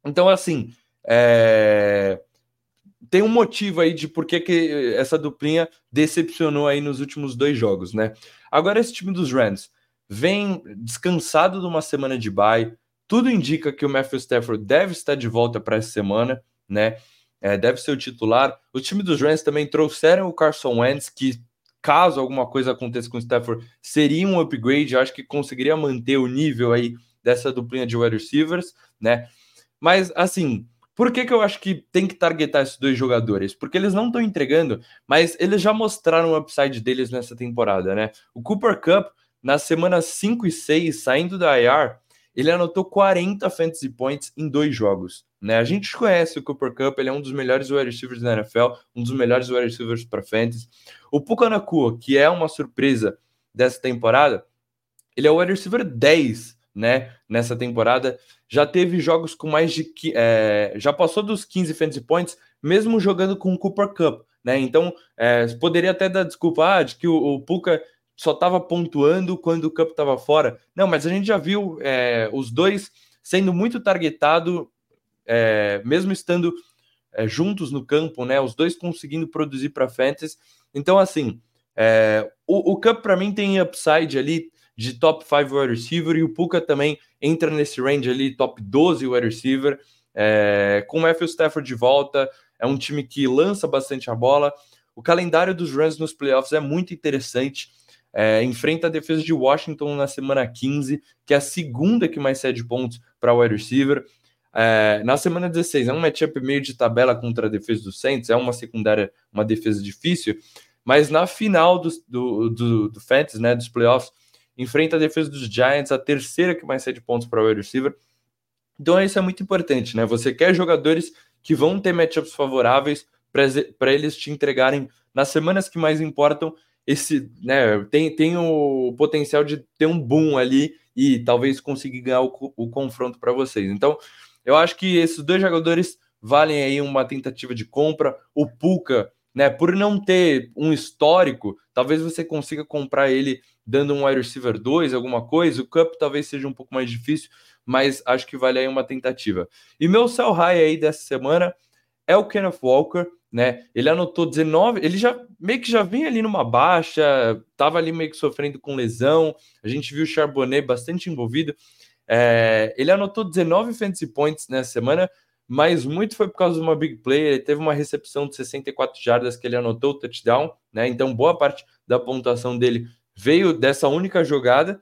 Então, assim, é... tem um motivo aí de por que, que essa duplinha decepcionou aí nos últimos dois jogos, né? Agora, esse time dos Rams vem descansado de uma semana de bye. Tudo indica que o Matthew Stafford deve estar de volta para essa semana, né? É, deve ser o titular. O time dos Rams também trouxeram o Carson Wentz, que caso alguma coisa aconteça com o Stafford, seria um upgrade. Eu acho que conseguiria manter o nível aí dessa duplinha de wide receivers, né? Mas assim, por que, que eu acho que tem que targetar esses dois jogadores? Porque eles não estão entregando, mas eles já mostraram o upside deles nessa temporada, né? O Cooper Cup nas semanas 5 e 6, saindo da IR, ele anotou 40 fantasy points em dois jogos. Né? A gente conhece o Cooper Cup, ele é um dos melhores wide receivers da NFL, um dos melhores wide receivers para fantasy. O Puka Nakua, que é uma surpresa dessa temporada, ele é o wide receiver 10 né, nessa temporada. Já teve jogos com mais de. É, já passou dos 15 fantasy points, mesmo jogando com o Cooper Cup. Né? Então, é, poderia até dar desculpa ah, de que o, o Puka só estava pontuando quando o Cup estava fora. Não, mas a gente já viu é, os dois sendo muito targetado, é, mesmo estando é, juntos no campo, né? Os dois conseguindo produzir para Fantasy. Então, assim, é, o, o Cup para mim tem upside ali de top 5 wide receiver e o Puka também entra nesse range ali, top 12 wide receiver. É, com o Matthew Stafford de volta, é um time que lança bastante a bola. O calendário dos Rams nos playoffs é muito interessante. É, enfrenta a defesa de Washington na semana 15, que é a segunda que mais cede pontos para o wide receiver. É, na semana 16, é um matchup meio de tabela contra a defesa do Saints, é uma secundária, uma defesa difícil, mas na final do, do, do, do Fantasy, né, dos playoffs, enfrenta a defesa dos Giants, a terceira que mais cede pontos para o wide receiver. Então isso é muito importante, né? Você quer jogadores que vão ter matchups favoráveis para eles te entregarem nas semanas que mais importam esse, né, tem, tem o potencial de ter um boom ali e talvez conseguir ganhar o, o confronto para vocês. Então, eu acho que esses dois jogadores valem aí uma tentativa de compra. O Puka, né, por não ter um histórico, talvez você consiga comprar ele dando um wide receiver 2, alguma coisa. O Cup talvez seja um pouco mais difícil, mas acho que vale aí uma tentativa. E meu sell high aí dessa semana é o Kenneth Walker né? Ele anotou 19, ele já meio que já vinha ali numa baixa, tava ali meio que sofrendo com lesão. A gente viu o Charbonnet bastante envolvido. É, ele anotou 19 fantasy points nessa semana, mas muito foi por causa de uma big play. Ele teve uma recepção de 64 jardas que ele anotou o touchdown, né? Então, boa parte da pontuação dele veio dessa única jogada.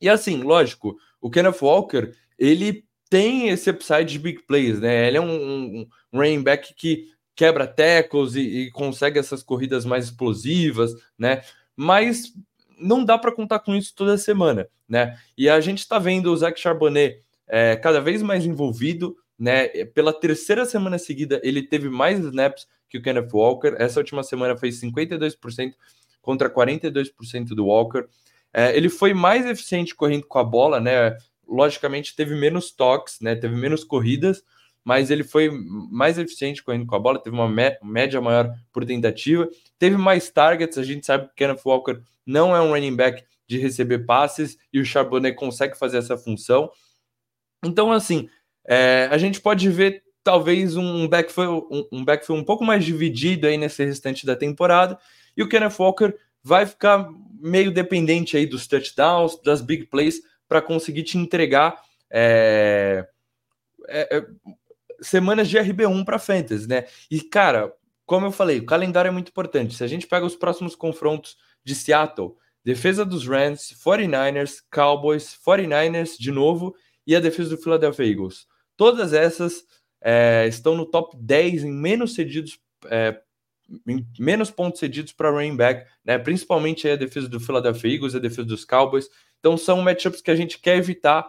E assim, lógico, o Kenneth Walker, ele tem esse upside de big plays, né? Ele é um, um, um running back que quebra tackles e, e consegue essas corridas mais explosivas, né? Mas não dá para contar com isso toda semana, né? E a gente está vendo o Zach Charbonnet é, cada vez mais envolvido, né? Pela terceira semana seguida, ele teve mais snaps que o Kenneth Walker. Essa última semana fez 52% contra 42% do Walker. É, ele foi mais eficiente correndo com a bola, né? Logicamente, teve menos toques, né? Teve menos corridas, mas ele foi mais eficiente correndo com a bola, teve uma média maior por tentativa, teve mais targets. A gente sabe que Kenneth Walker não é um running back de receber passes e o Charbonnet consegue fazer essa função. Então, assim, é, a gente pode ver talvez um backfield, um, um backfield um pouco mais dividido aí nesse restante da temporada e o Kenneth Walker vai ficar meio dependente aí dos touchdowns, das big plays para conseguir te entregar é, é, é semanas de RB1 para Fantasy, né? E, cara, como eu falei, o calendário é muito importante. Se a gente pega os próximos confrontos de Seattle, defesa dos Rams, 49ers, Cowboys, 49ers de novo e a defesa do Philadelphia Eagles. Todas essas é, estão no top 10 em menos cedidos, é, menos pontos cedidos para running back, né? Principalmente a defesa do Philadelphia Eagles, a defesa dos Cowboys. Então são matchups que a gente quer evitar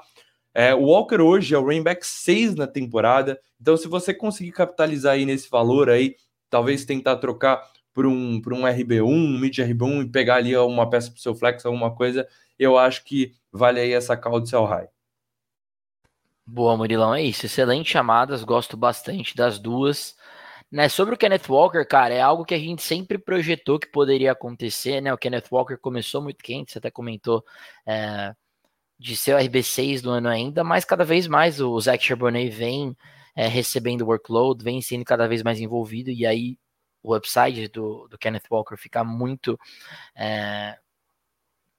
é, o Walker hoje é o running back 6 na temporada, então se você conseguir capitalizar aí nesse valor aí, talvez tentar trocar por um, por um RB1, um mid RB1 e pegar ali uma peça para o seu flex, alguma coisa, eu acho que vale aí essa call de sell high. Boa, Murilão, é isso. Excelentes chamadas, gosto bastante das duas. Né, sobre o Kenneth Walker, cara, é algo que a gente sempre projetou que poderia acontecer, né? O Kenneth Walker começou muito quente, você até comentou é, de ser o RB6 do ano ainda, mas cada vez mais o Zach Charbonnet vem é, recebendo workload, vem sendo cada vez mais envolvido, e aí o upside do, do Kenneth Walker fica muito é,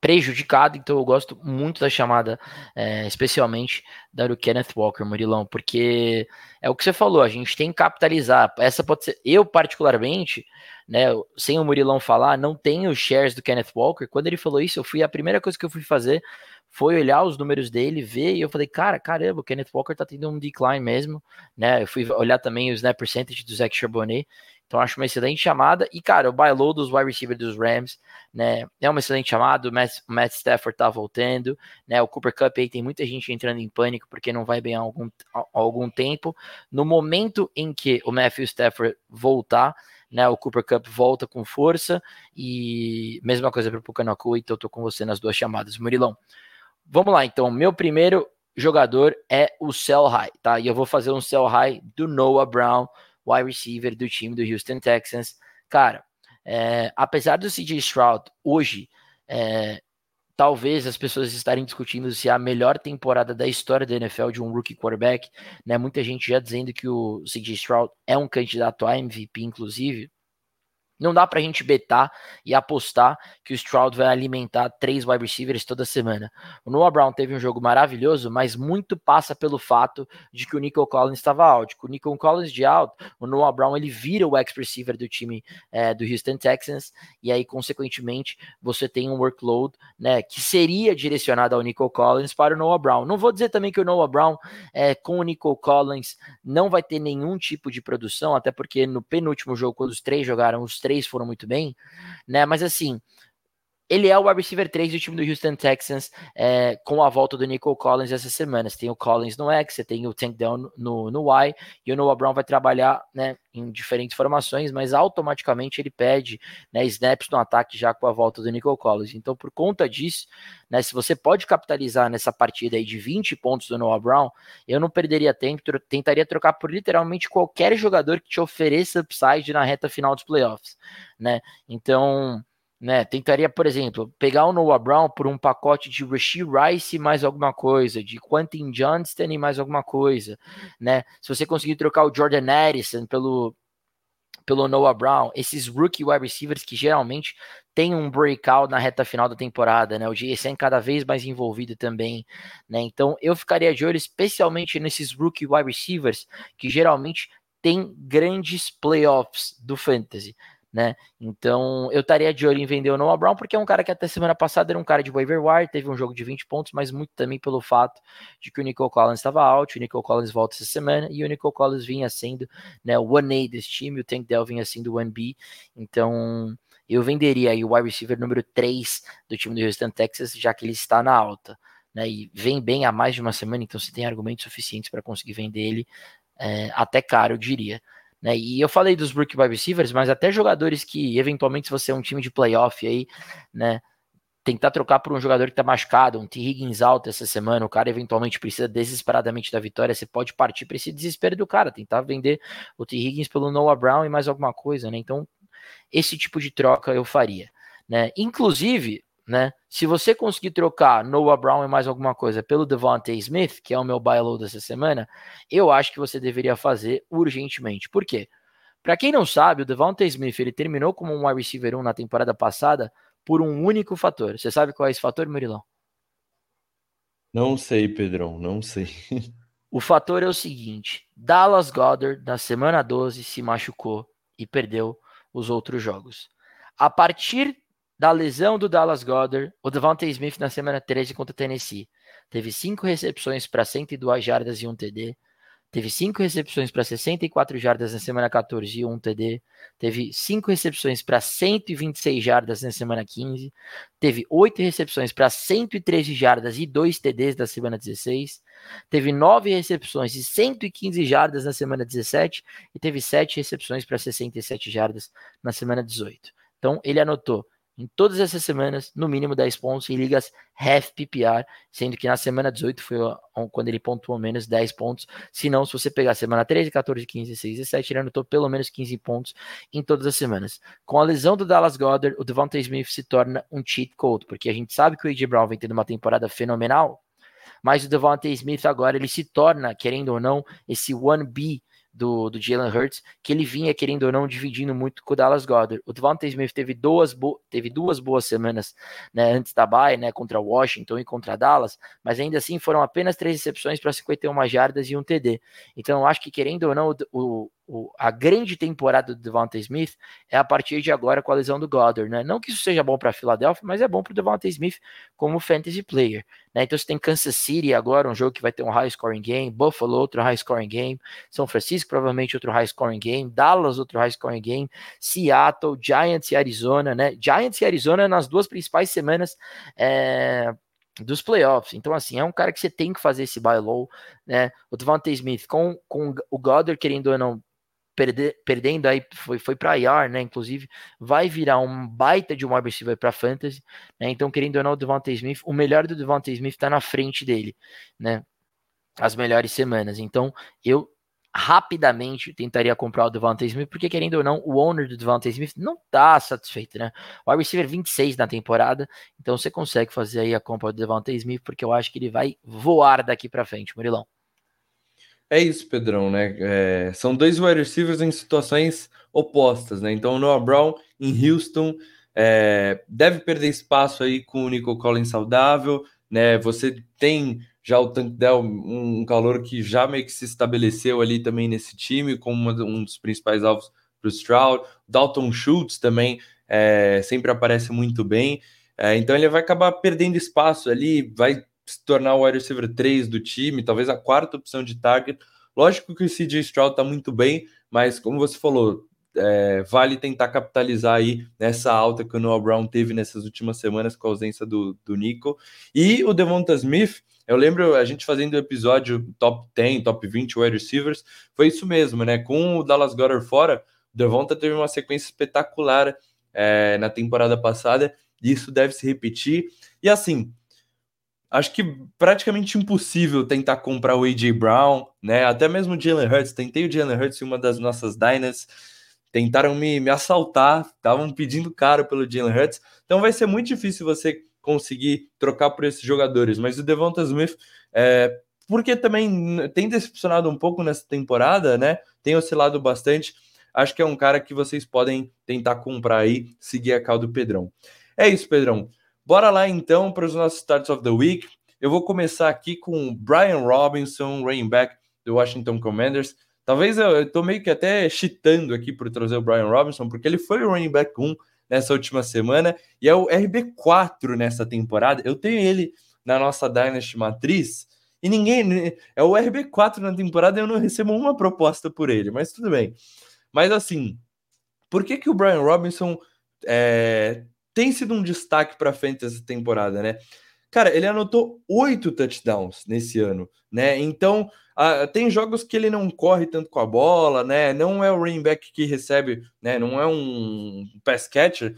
prejudicado, então eu gosto muito da chamada, é, especialmente da do Kenneth Walker, Murilão, porque é o que você falou, a gente tem que capitalizar. Essa pode ser, eu particularmente, né, sem o Murilão falar, não tenho shares do Kenneth Walker. Quando ele falou isso, eu fui a primeira coisa que eu fui fazer foi olhar os números dele, ver, e eu falei, cara, caramba, o Kenneth Walker tá tendo um decline mesmo, né? Eu fui olhar também o snap percentage do Zach Charbonnet, então acho uma excelente chamada. E, cara, o buy dos wide receivers dos Rams, né? É uma excelente chamada. O Matt, o Matt Stafford tá voltando, né? O Cooper Cup aí tem muita gente entrando em pânico porque não vai bem há algum, há algum tempo. No momento em que o Matthew Stafford voltar, né? O Cooper Cup volta com força e mesma coisa para o Pucanacu, então eu tô com você nas duas chamadas. Murilão, vamos lá então. Meu primeiro jogador é o Sell High, tá? E eu vou fazer um Sell High do Noah Brown wide receiver do time do Houston Texans. Cara, é, apesar do CJ Stroud hoje, é, talvez as pessoas estarem discutindo se é a melhor temporada da história da NFL de um rookie quarterback, né? Muita gente já dizendo que o CJ Stroud é um candidato a MVP, inclusive. Não dá para a gente betar e apostar que o Stroud vai alimentar três wide receivers toda semana. O Noah Brown teve um jogo maravilhoso, mas muito passa pelo fato de que o Nico Collins estava out. Com o Nico Collins de out, o Noah Brown ele vira o ex-receiver do time é, do Houston Texans e aí, consequentemente, você tem um workload né, que seria direcionado ao Nico Collins para o Noah Brown. Não vou dizer também que o Noah Brown é, com o Nico Collins não vai ter nenhum tipo de produção, até porque no penúltimo jogo, quando os três jogaram, os três foram muito bem, né? Mas assim, ele é o wide receiver 3 do time do Houston Texans, é, com a volta do Nico Collins essa semana. Você tem o Collins no X, você tem o Tank Down no, no Y, e o Noah Brown vai trabalhar né, em diferentes formações, mas automaticamente ele pede né, snaps no ataque já com a volta do Nico Collins. Então, por conta disso, né, se você pode capitalizar nessa partida aí de 20 pontos do Noah Brown, eu não perderia tempo, tentaria trocar por literalmente qualquer jogador que te ofereça upside na reta final dos playoffs. Né? Então né? Tentaria, por exemplo, pegar o Noah Brown por um pacote de Rasheed Rice mais alguma coisa, de Quentin Johnston e mais alguma coisa, né? Se você conseguir trocar o Jordan Addison pelo pelo Noah Brown, esses rookie wide receivers que geralmente tem um breakout na reta final da temporada, né? O GSN cada vez mais envolvido também, né? Então eu ficaria de olho especialmente nesses rookie wide receivers que geralmente tem grandes playoffs do fantasy, né? Então, eu estaria de olho em vender o Noah Brown, porque é um cara que até semana passada era um cara de waiver wire, teve um jogo de 20 pontos, mas muito também pelo fato de que o Nico Collins estava out, o Nico Collins volta essa semana, e o Nico Collins vinha sendo né, o 1A desse time, o Tank Dell vinha sendo o 1B, então eu venderia aí o wide receiver número 3 do time do Houston Texas, já que ele está na alta. Né, e vem bem há mais de uma semana, então você tem argumentos suficientes para conseguir vender ele é, até caro, eu diria. Né? E eu falei dos rookie wide receivers, mas até jogadores que, eventualmente, se você é um time de playoff aí, né? Tentar trocar por um jogador que tá machucado, um T. Higgins alto essa semana, o cara eventualmente precisa desesperadamente da vitória, você pode partir para esse desespero do cara, tentar vender o T. Higgins pelo Noah Brown e mais alguma coisa, né? Então, esse tipo de troca eu faria, né? Inclusive, né? Se você conseguir trocar Noah Brown e mais alguma coisa pelo Devontae Smith, que é o meu buy low dessa semana, eu acho que você deveria fazer urgentemente. Por quê? Para quem não sabe, o Devontae Smith ele terminou como um wide receiver 1 na temporada passada por um único fator. Você sabe qual é esse fator, Murilão? Não sei, Pedrão, não sei. *laughs* O fator é o seguinte: Dallas Goddard, na semana 12, se machucou e perdeu os outros jogos. A partir da lesão do Dallas Goddard, o Devontae Smith na semana 13 contra Tennessee. Teve cinco recepções para 102 jardas e um TD, teve 5 recepções para 64 jardas na semana 14 e 1 TD, teve 5 recepções para 126 jardas na semana 15, teve 8 recepções para 113 jardas e 2 TDs da semana 16, teve 9 recepções e 115 jardas na semana 17 e teve 7 recepções para 67 jardas na semana 18. Então ele anotou em todas essas semanas, no mínimo 10 pontos em ligas half PPR, sendo que na semana 18 foi quando ele pontuou menos 10 pontos. Se não, se você pegar semana 13, 14, 15, 16 e 17, ele anotou pelo menos 15 pontos em todas as semanas. Com a lesão do Dallas Goddard, o Devontae Smith se torna um cheat code, porque a gente sabe que o A.J. Brown vem tendo uma temporada fenomenal, mas o Devontae Smith agora ele se torna, querendo ou não, esse 1B do, do Jalen Hurts, que ele vinha, querendo ou não, dividindo muito com o Dallas Goddard. O Devontae Smith teve duas, teve duas boas semanas né, antes da bye, né, contra Washington e contra Dallas, mas ainda assim foram apenas três recepções para 51 jardas e um TD. Então eu acho que, querendo ou não, o, o a grande temporada do Devontae Smith é a partir de agora com a lesão do Goddard, né? Não que isso seja bom para a Filadélfia, mas é bom para o Devontae Smith como fantasy player, né? Então você tem Kansas City agora, um jogo que vai ter um high scoring game, Buffalo outro high scoring game, São Francisco provavelmente outro high scoring game, Dallas outro high scoring game, Seattle, Giants e Arizona, né? Giants e Arizona nas duas principais semanas é, dos playoffs. Então, assim, é um cara que você tem que fazer esse buy low, né? O Devontae Smith com, com o Goddard, querendo ou não, perder, perdendo aí, foi, foi para IR, né? Inclusive, vai virar um baita de um wide receiver para fantasy, né? Então, querendo ou não, o Devontae Smith, o melhor do Devontae Smith está na frente dele, né? As melhores semanas. Então, eu rapidamente tentaria comprar o Devontae Smith, porque querendo ou não, o owner do Devontae Smith não tá satisfeito, né? O wide receiver 26 na temporada, então você consegue fazer aí a compra do Devontae Smith, porque eu acho que ele vai voar daqui para frente, Murilão. É isso, Pedrão, né? É, são dois wide receivers em situações opostas, né? Então, o Noah Brown em Houston é, deve perder espaço aí com o Nico Collins saudável, né? Você tem já o Tank Dell, um calor que já meio que se estabeleceu ali também nesse time, como um dos principais alvos para o Stroud. Dalton Schultz também é, sempre aparece muito bem. É, então ele vai acabar perdendo espaço ali, vai se tornar o wide receiver 3 do time, talvez a quarta opção de target. Lógico que o CJ Stroud está muito bem, mas como você falou, é, vale tentar capitalizar aí nessa alta que o Noah Brown teve nessas últimas semanas com a ausência do, do Nico. E o Devonta Smith, eu lembro a gente fazendo o episódio top 10, top 20 wide receivers, foi isso mesmo, né? Com o Dallas Goddard fora, o Devonta teve uma sequência espetacular é, na temporada passada, e isso deve se repetir. E assim, acho que praticamente impossível tentar comprar o AJ Brown, né? Até mesmo o Jalen Hurts. Tentei o Jalen Hurts em uma das nossas Diners. Tentaram me, me assaltar, estavam pedindo caro pelo Jalen Hurts. Então vai ser muito difícil você conseguir trocar por esses jogadores. Mas o Devonta Smith, é, porque também tem decepcionado um pouco nessa temporada, né? Tem oscilado bastante. Acho que é um cara que vocês podem tentar comprar aí, seguir a cal do Pedrão. É isso, Pedrão. Bora lá então para os nossos Starts of the Week. Eu vou começar aqui com Brian Robinson, running back do Washington Commanders. Talvez eu, eu tô meio que até chitando aqui por trazer o Brian Robinson, porque ele foi o running back 1 nessa última semana e é o RB4 nessa temporada. Eu tenho ele na nossa Dynasty Matriz e ninguém. É o RB4 na temporada e eu não recebo uma proposta por ele, mas tudo bem. Mas assim, por que, que o Brian Robinson é, tem sido um destaque para frente essa temporada, né? Cara, ele anotou oito touchdowns nesse ano, né? Então, uh, tem jogos que ele não corre tanto com a bola, né? Não é o running back que recebe, né? Não é um pass catcher,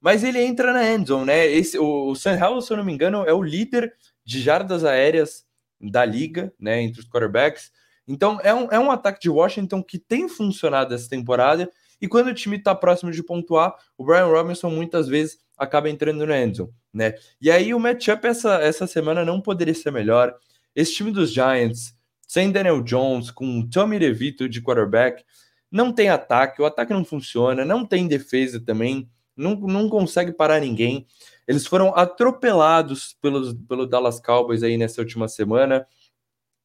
mas ele entra na endzone, né? Esse, o, o Sam Howell, se eu não me engano, é o líder de jardas aéreas da liga, né? Entre os quarterbacks. Então, é um, é um ataque de Washington que tem funcionado essa temporada. E quando o time está próximo de pontuar, o Brian Robinson muitas vezes acaba entrando no endzone, né? E aí o matchup essa, essa semana não poderia ser melhor. Esse time dos Giants, sem Daniel Jones, com Tommy DeVito de quarterback, não tem ataque, o ataque não funciona, não tem defesa também, não, não consegue parar ninguém. Eles foram atropelados pelos, pelo Dallas Cowboys aí nessa última semana.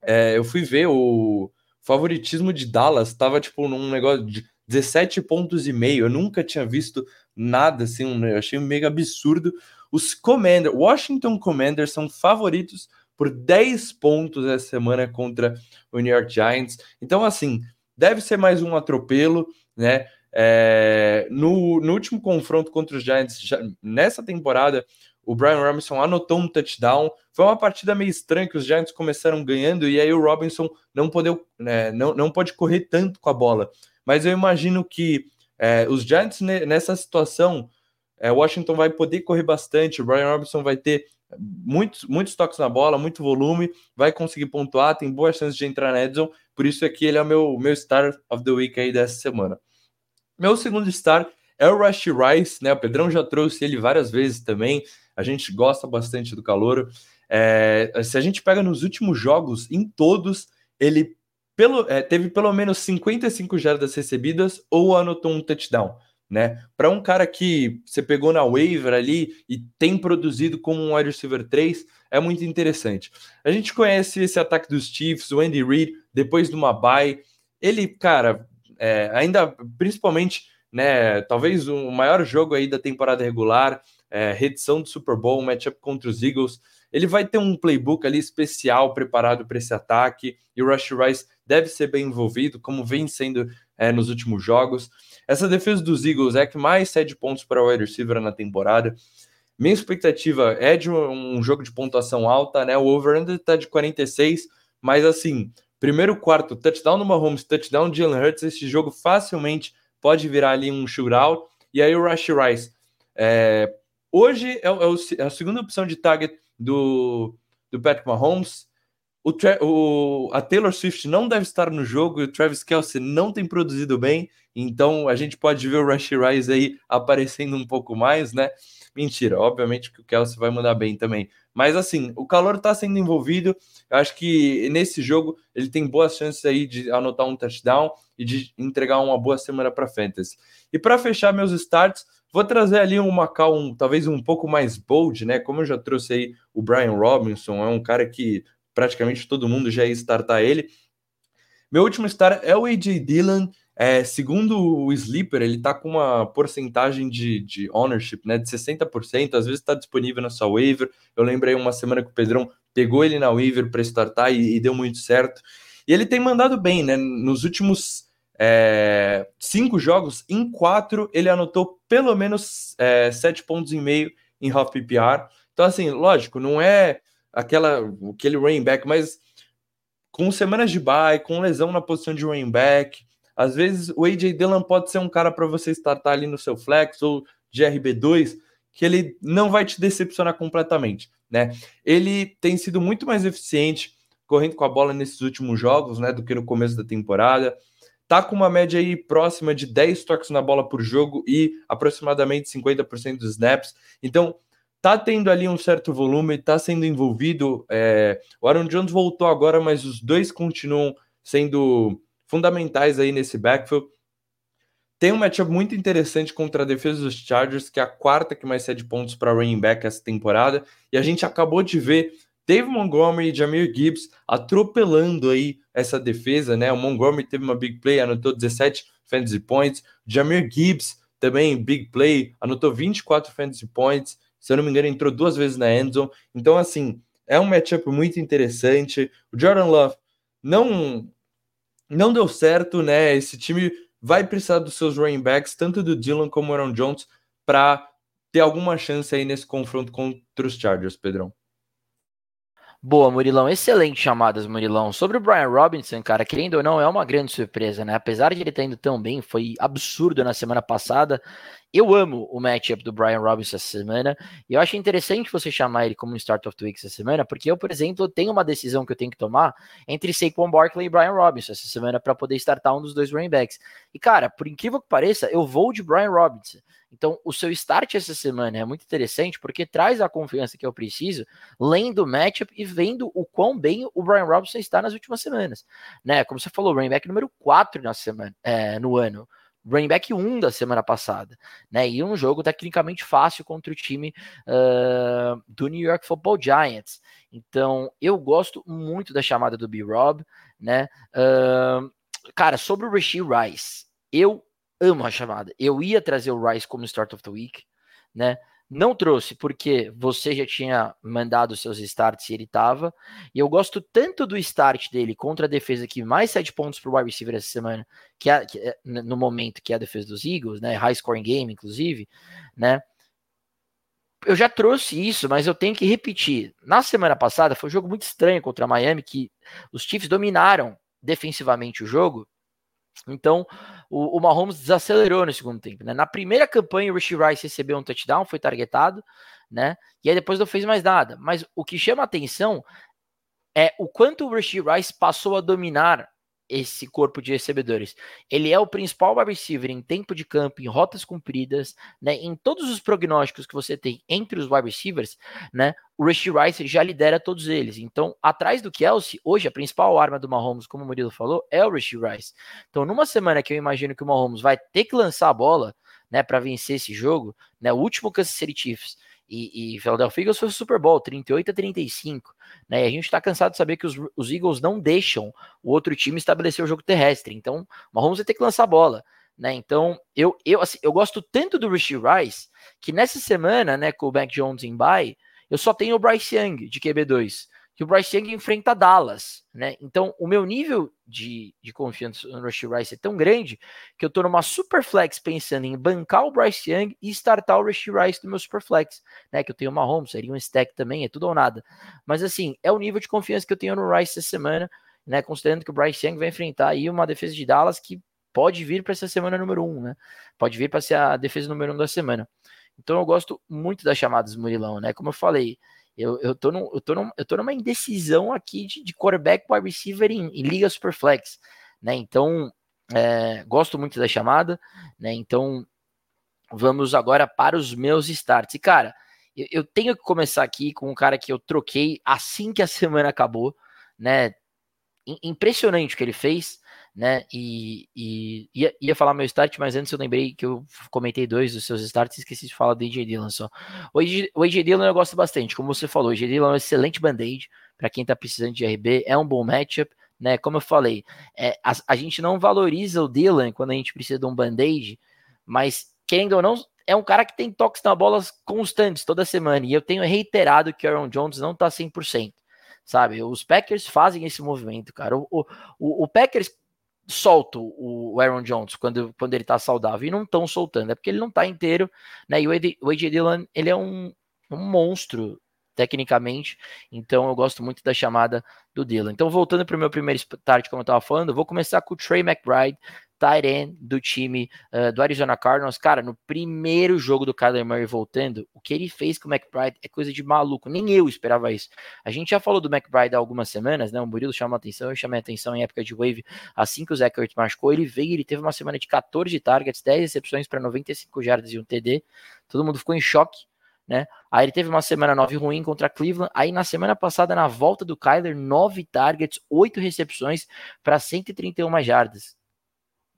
É, eu fui ver o favoritismo de Dallas, estava tipo num negócio de 17 pontos e meio. Eu nunca tinha visto nada assim, eu achei mega absurdo. Os Commanders, Washington Commanders são favoritos por 10 pontos essa semana contra o New York Giants. Então, assim, deve ser mais um atropelo, né? É, no, no, último confronto contra os Giants, já, nessa temporada, o Brian Robinson anotou um touchdown. Foi uma partida meio estranha que os Giants começaram ganhando e aí o Robinson não, podeu, né, não, não pode correr tanto com a bola. Mas eu imagino que é, os Giants nessa situação, é, Washington vai poder correr bastante, o Brian Robinson vai ter muitos, muitos toques na bola, muito volume, vai conseguir pontuar, tem boas chances de entrar na Edson, por isso aqui ele é o meu, meu Star of the Week aí dessa semana. Meu segundo star é o Rush Rice, né? O Pedrão já trouxe ele várias vezes também. A gente gosta bastante do calor. É, se a gente pega nos últimos jogos, em todos, ele pelo, é, teve pelo menos 55 jardas recebidas ou anotou um touchdown. Né? Para um cara que você pegou na waiver ali e tem produzido como um wide receiver 3, é muito interessante. A gente conhece esse ataque dos Chiefs, o Andy Reid, depois de uma bye. Ele, cara, é, ainda principalmente, né, talvez o maior jogo aí da temporada regular, é, redição do Super Bowl, matchup contra os Eagles. Ele vai ter um playbook ali especial preparado para esse ataque e o Rush Rice deve ser bem envolvido, como vem sendo é, nos últimos jogos. Essa defesa dos Eagles é que mais cede pontos para o wide receiver na temporada. Minha expectativa é de um, um jogo de pontuação alta, né? O over-under está de 46, mas assim, primeiro quarto, touchdown no Mahomes, touchdown de Jalen Hurts, esse jogo facilmente pode virar ali um shootout. E aí o Rush Rice, é, hoje é, é, é, a segunda opção de target do, do Patrick Mahomes. O, o, a Taylor Swift não deve estar no jogo e o Travis Kelsey não tem produzido bem, então a gente pode ver o Rush Rice aí aparecendo um pouco mais, né? Mentira, obviamente que o Kelsey vai mandar bem também. Mas assim, o calor está sendo envolvido. Eu acho que nesse jogo ele tem boas chances aí de anotar um touchdown e de entregar uma boa semana para Fantasy. E para fechar meus starts, vou trazer ali um Macau um, talvez um pouco mais bold, né? Como eu já trouxe aí o Brian Robinson, é um cara que praticamente todo mundo já ia startar ele. Meu último start é o AJ Dillon. É, segundo o Sleeper, ele está com uma porcentagem de, de ownership né, de 60%, às vezes está disponível na sua waiver. Eu lembrei uma semana que o Pedrão pegou ele na waiver para startar e, e, deu muito certo. E ele tem mandado bem, né? Nos últimos é, cinco jogos, em quatro, ele anotou pelo menos é, sete pontos e meio em half PPR. Então, assim, lógico, não é aquela aquele running back, mas com semanas de bye, com lesão na posição de running back, às vezes o AJ Dillon pode ser um cara para você startar ali no seu flex ou de RB2, que ele não vai te decepcionar completamente, né? Ele tem sido muito mais eficiente correndo com a bola nesses últimos jogos, né, do que no começo da temporada. Tá com uma média aí próxima de 10 toques na bola por jogo e aproximadamente 50% dos snaps. Então, tá tendo ali um certo volume, tá sendo envolvido. É... O Aaron Jones voltou agora, mas os dois continuam sendo fundamentais aí nesse backfield. Tem um matchup muito interessante contra a defesa dos Chargers, que é a quarta que mais cede pontos para running back essa temporada. E a gente acabou de ver Dave Montgomery e Jamir Gibbs atropelando aí essa defesa, né? O Montgomery teve uma big play, anotou 17 fantasy points. Jamir Gibbs também big play, anotou 24 fantasy points. Se eu não me engano, entrou duas vezes na endzone. Então, assim, é um matchup muito interessante. O Jordan Love não não deu certo, né? Esse time vai precisar dos seus running backs, tanto do Dylan como do Aaron Jones, para ter alguma chance aí nesse confronto contra os Chargers, Pedrão. Boa, Murilão. Excelente chamadas, Murilão. Sobre o Brian Robinson, cara, querendo ou não, é uma grande surpresa, né? Apesar de ele estar indo tão bem, foi absurdo na semana passada. Eu amo o matchup do Brian Robinson essa semana. E eu acho interessante você chamar ele como um Start of the Week essa semana, porque eu, por exemplo, tenho uma decisão que eu tenho que tomar entre Saquon Barkley e Brian Robinson essa semana para poder startar um dos dois running backs. E, cara, por incrível que pareça, eu vou de Brian Robinson. Então, o seu start essa semana é muito interessante porque traz a confiança que eu preciso, lendo o matchup e vendo o quão bem o Brian Robinson está nas últimas semanas. Né? Como você falou, running back número 4 na semana, é, no ano running back 1 da semana passada, né? E um jogo tecnicamente fácil contra o time uh, do New York Football Giants. Então, eu gosto muito da chamada do B-Rob, né? Uh, cara, sobre o Rasheed Rice, eu amo a chamada. Eu ia trazer o Rice como start of the week, né? Não trouxe porque você já tinha mandado seus starts e ele tava. E eu gosto tanto do start dele contra a defesa que mais sete pontos para o wide receiver essa semana, que, é, que é, no momento que é a defesa dos Eagles, né? High scoring game, inclusive, né? Eu já trouxe isso, mas eu tenho que repetir. Na semana passada foi um jogo muito estranho contra a Miami, que os Chiefs dominaram defensivamente o jogo então, o, o Mahomes desacelerou no segundo tempo. Né? Na primeira campanha, o Rishi Rice recebeu um touchdown, foi targetado, né? E aí depois não fez mais nada. Mas o que chama atenção é o quanto o Rishi Rice passou a dominar esse corpo de recebedores. Ele é o principal wide receiver em tempo de campo, em rotas compridas, né, em todos os prognósticos que você tem entre os wide receivers, né, o Rishi Rice já lidera todos eles. Então, atrás do Kelsey, hoje a principal arma do Mahomes, como o Murilo falou, é o Rishi Rice. Então, numa semana que eu imagino que o Mahomes vai ter que lançar a bola, né, para vencer esse jogo, né, o último Kansas City Chiefs e, e Philadelphia Eagles foi o Super Bowl, 38 a 35. Né? E a gente está cansado de saber que os, os, Eagles não deixam o outro time estabelecer o jogo terrestre. Então, o Mahomes vai ter que lançar a bola. Né? Então, eu, eu, assim, eu gosto tanto do Rishi Rice que nessa semana, né, com o Mac Jones em bye, eu só tenho o Bryce Young de QB2 que o Bryce Young enfrenta Dallas, né? Então, o meu nível de, de confiança no Rush Rice é tão grande que eu tô numa super flex pensando em bancar o Bryce Young e startar o Rush Rice do meu super flex, né? Que eu tenho uma home, seria um stack também, é tudo ou nada. Mas assim, é o nível de confiança que eu tenho no Rice essa semana, né? Considerando que o Bryce Young vai enfrentar aí uma defesa de Dallas que pode vir para essa semana número um, né? Pode vir para ser a defesa número um da semana. Então eu gosto muito das chamadas Murilão, né? Como eu falei, eu, eu, tô, eu, tô, eu tô numa indecisão aqui de, de quarterback wide receiver em, em Liga Superflex, né? Então, é, gosto muito da chamada, né? Então, vamos agora para os meus starts. E, cara, eu, eu tenho que começar aqui com um cara que eu troquei assim que a *laughs* semana acabou, né? Impressionante o que ele fez né? E, e ia, ia, falar meu start, mas antes eu lembrei que eu comentei dois dos seus starts e esqueci de falar do AJ Dillon só. O AJ, o AJ Dillon eu gosto bastante, como você falou, o AJ Dillon é um excelente band-aid para quem tá precisando de RB, é um bom matchup, né? Como eu falei, é, a, a gente não valoriza o Dillon quando a gente precisa de um band-aid, mas querendo ou não, é um cara que tem toques na bola constantes toda semana, e eu tenho reiterado que o Aaron Jones não tá 100% sabe? Os Packers fazem esse movimento, cara. O, o, o Packers solto o Aaron Jones quando, quando ele tá saudável e não estão soltando, é porque ele não tá inteiro, né? E o AJ, o AJ Dillon, ele é um, um monstro tecnicamente, então eu gosto muito da chamada do Dillon. Então, voltando para o meu primeiro start, como eu estava falando, eu vou começar com o Trey McBride, end do time uh, do Arizona Cardinals. Cara, no primeiro jogo do Kyler Murray voltando, o que ele fez com o McBride é coisa de maluco. Nem eu esperava isso. A gente já falou do McBride há algumas semanas, né? O Murilo chamou a atenção, eu chamei atenção em época de wave. Assim que o Zach Ertz machucou, ele veio, ele teve uma semana de 14 targets, 10 recepções para 95 jardas e um TD. Todo mundo ficou em choque. Né? Aí ele teve uma semana 9 ruim contra Cleveland. Aí na semana passada, na volta do Kyler, 9 targets, 8 recepções para 131 jardas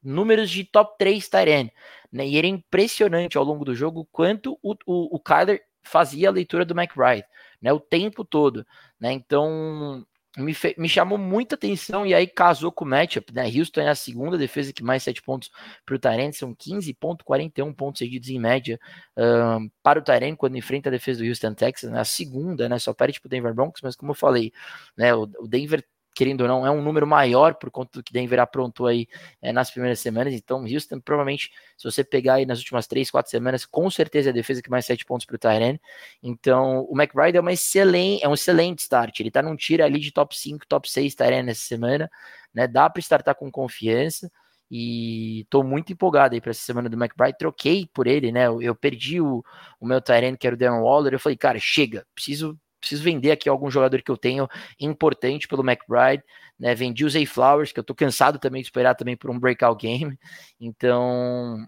números de top 3 Tyrene, né? E era impressionante ao longo do jogo quanto o, o, o Kyler fazia a leitura do McBride, né? O tempo todo, né? Então me, me chamou muita atenção e aí casou com o matchup, né? Houston é a segunda defesa que mais 7 pontos para o Tyrene, são 15,41 pontos cedidos em média um, para o Tyrene quando enfrenta a defesa do Houston Texas, né? A segunda, né? Só perde para o Denver Broncos, mas como eu falei, né? O, o Denver querendo ou não, é um número maior por conta do que Denver aprontou aí é, nas primeiras semanas. Então, Houston, provavelmente, se você pegar aí nas últimas três, quatro semanas, com certeza é a defesa que mais sete pontos para o Tyrene. Então, o McBride é, uma excelente, é um excelente start. Ele está num tiro ali de top 5, top 6 Tyrene nessa semana. Né? Dá para startar com confiança. E tô muito empolgado aí para essa semana do McBride. Troquei por ele, né? Eu, eu perdi o, o meu Tyrene, que era o Darren Waller. Eu falei, cara, chega, preciso preciso vender aqui algum jogador que eu tenho importante pelo McBride, né? Vendi o Zay Flowers, que eu tô cansado também de esperar também por um breakout game. Então,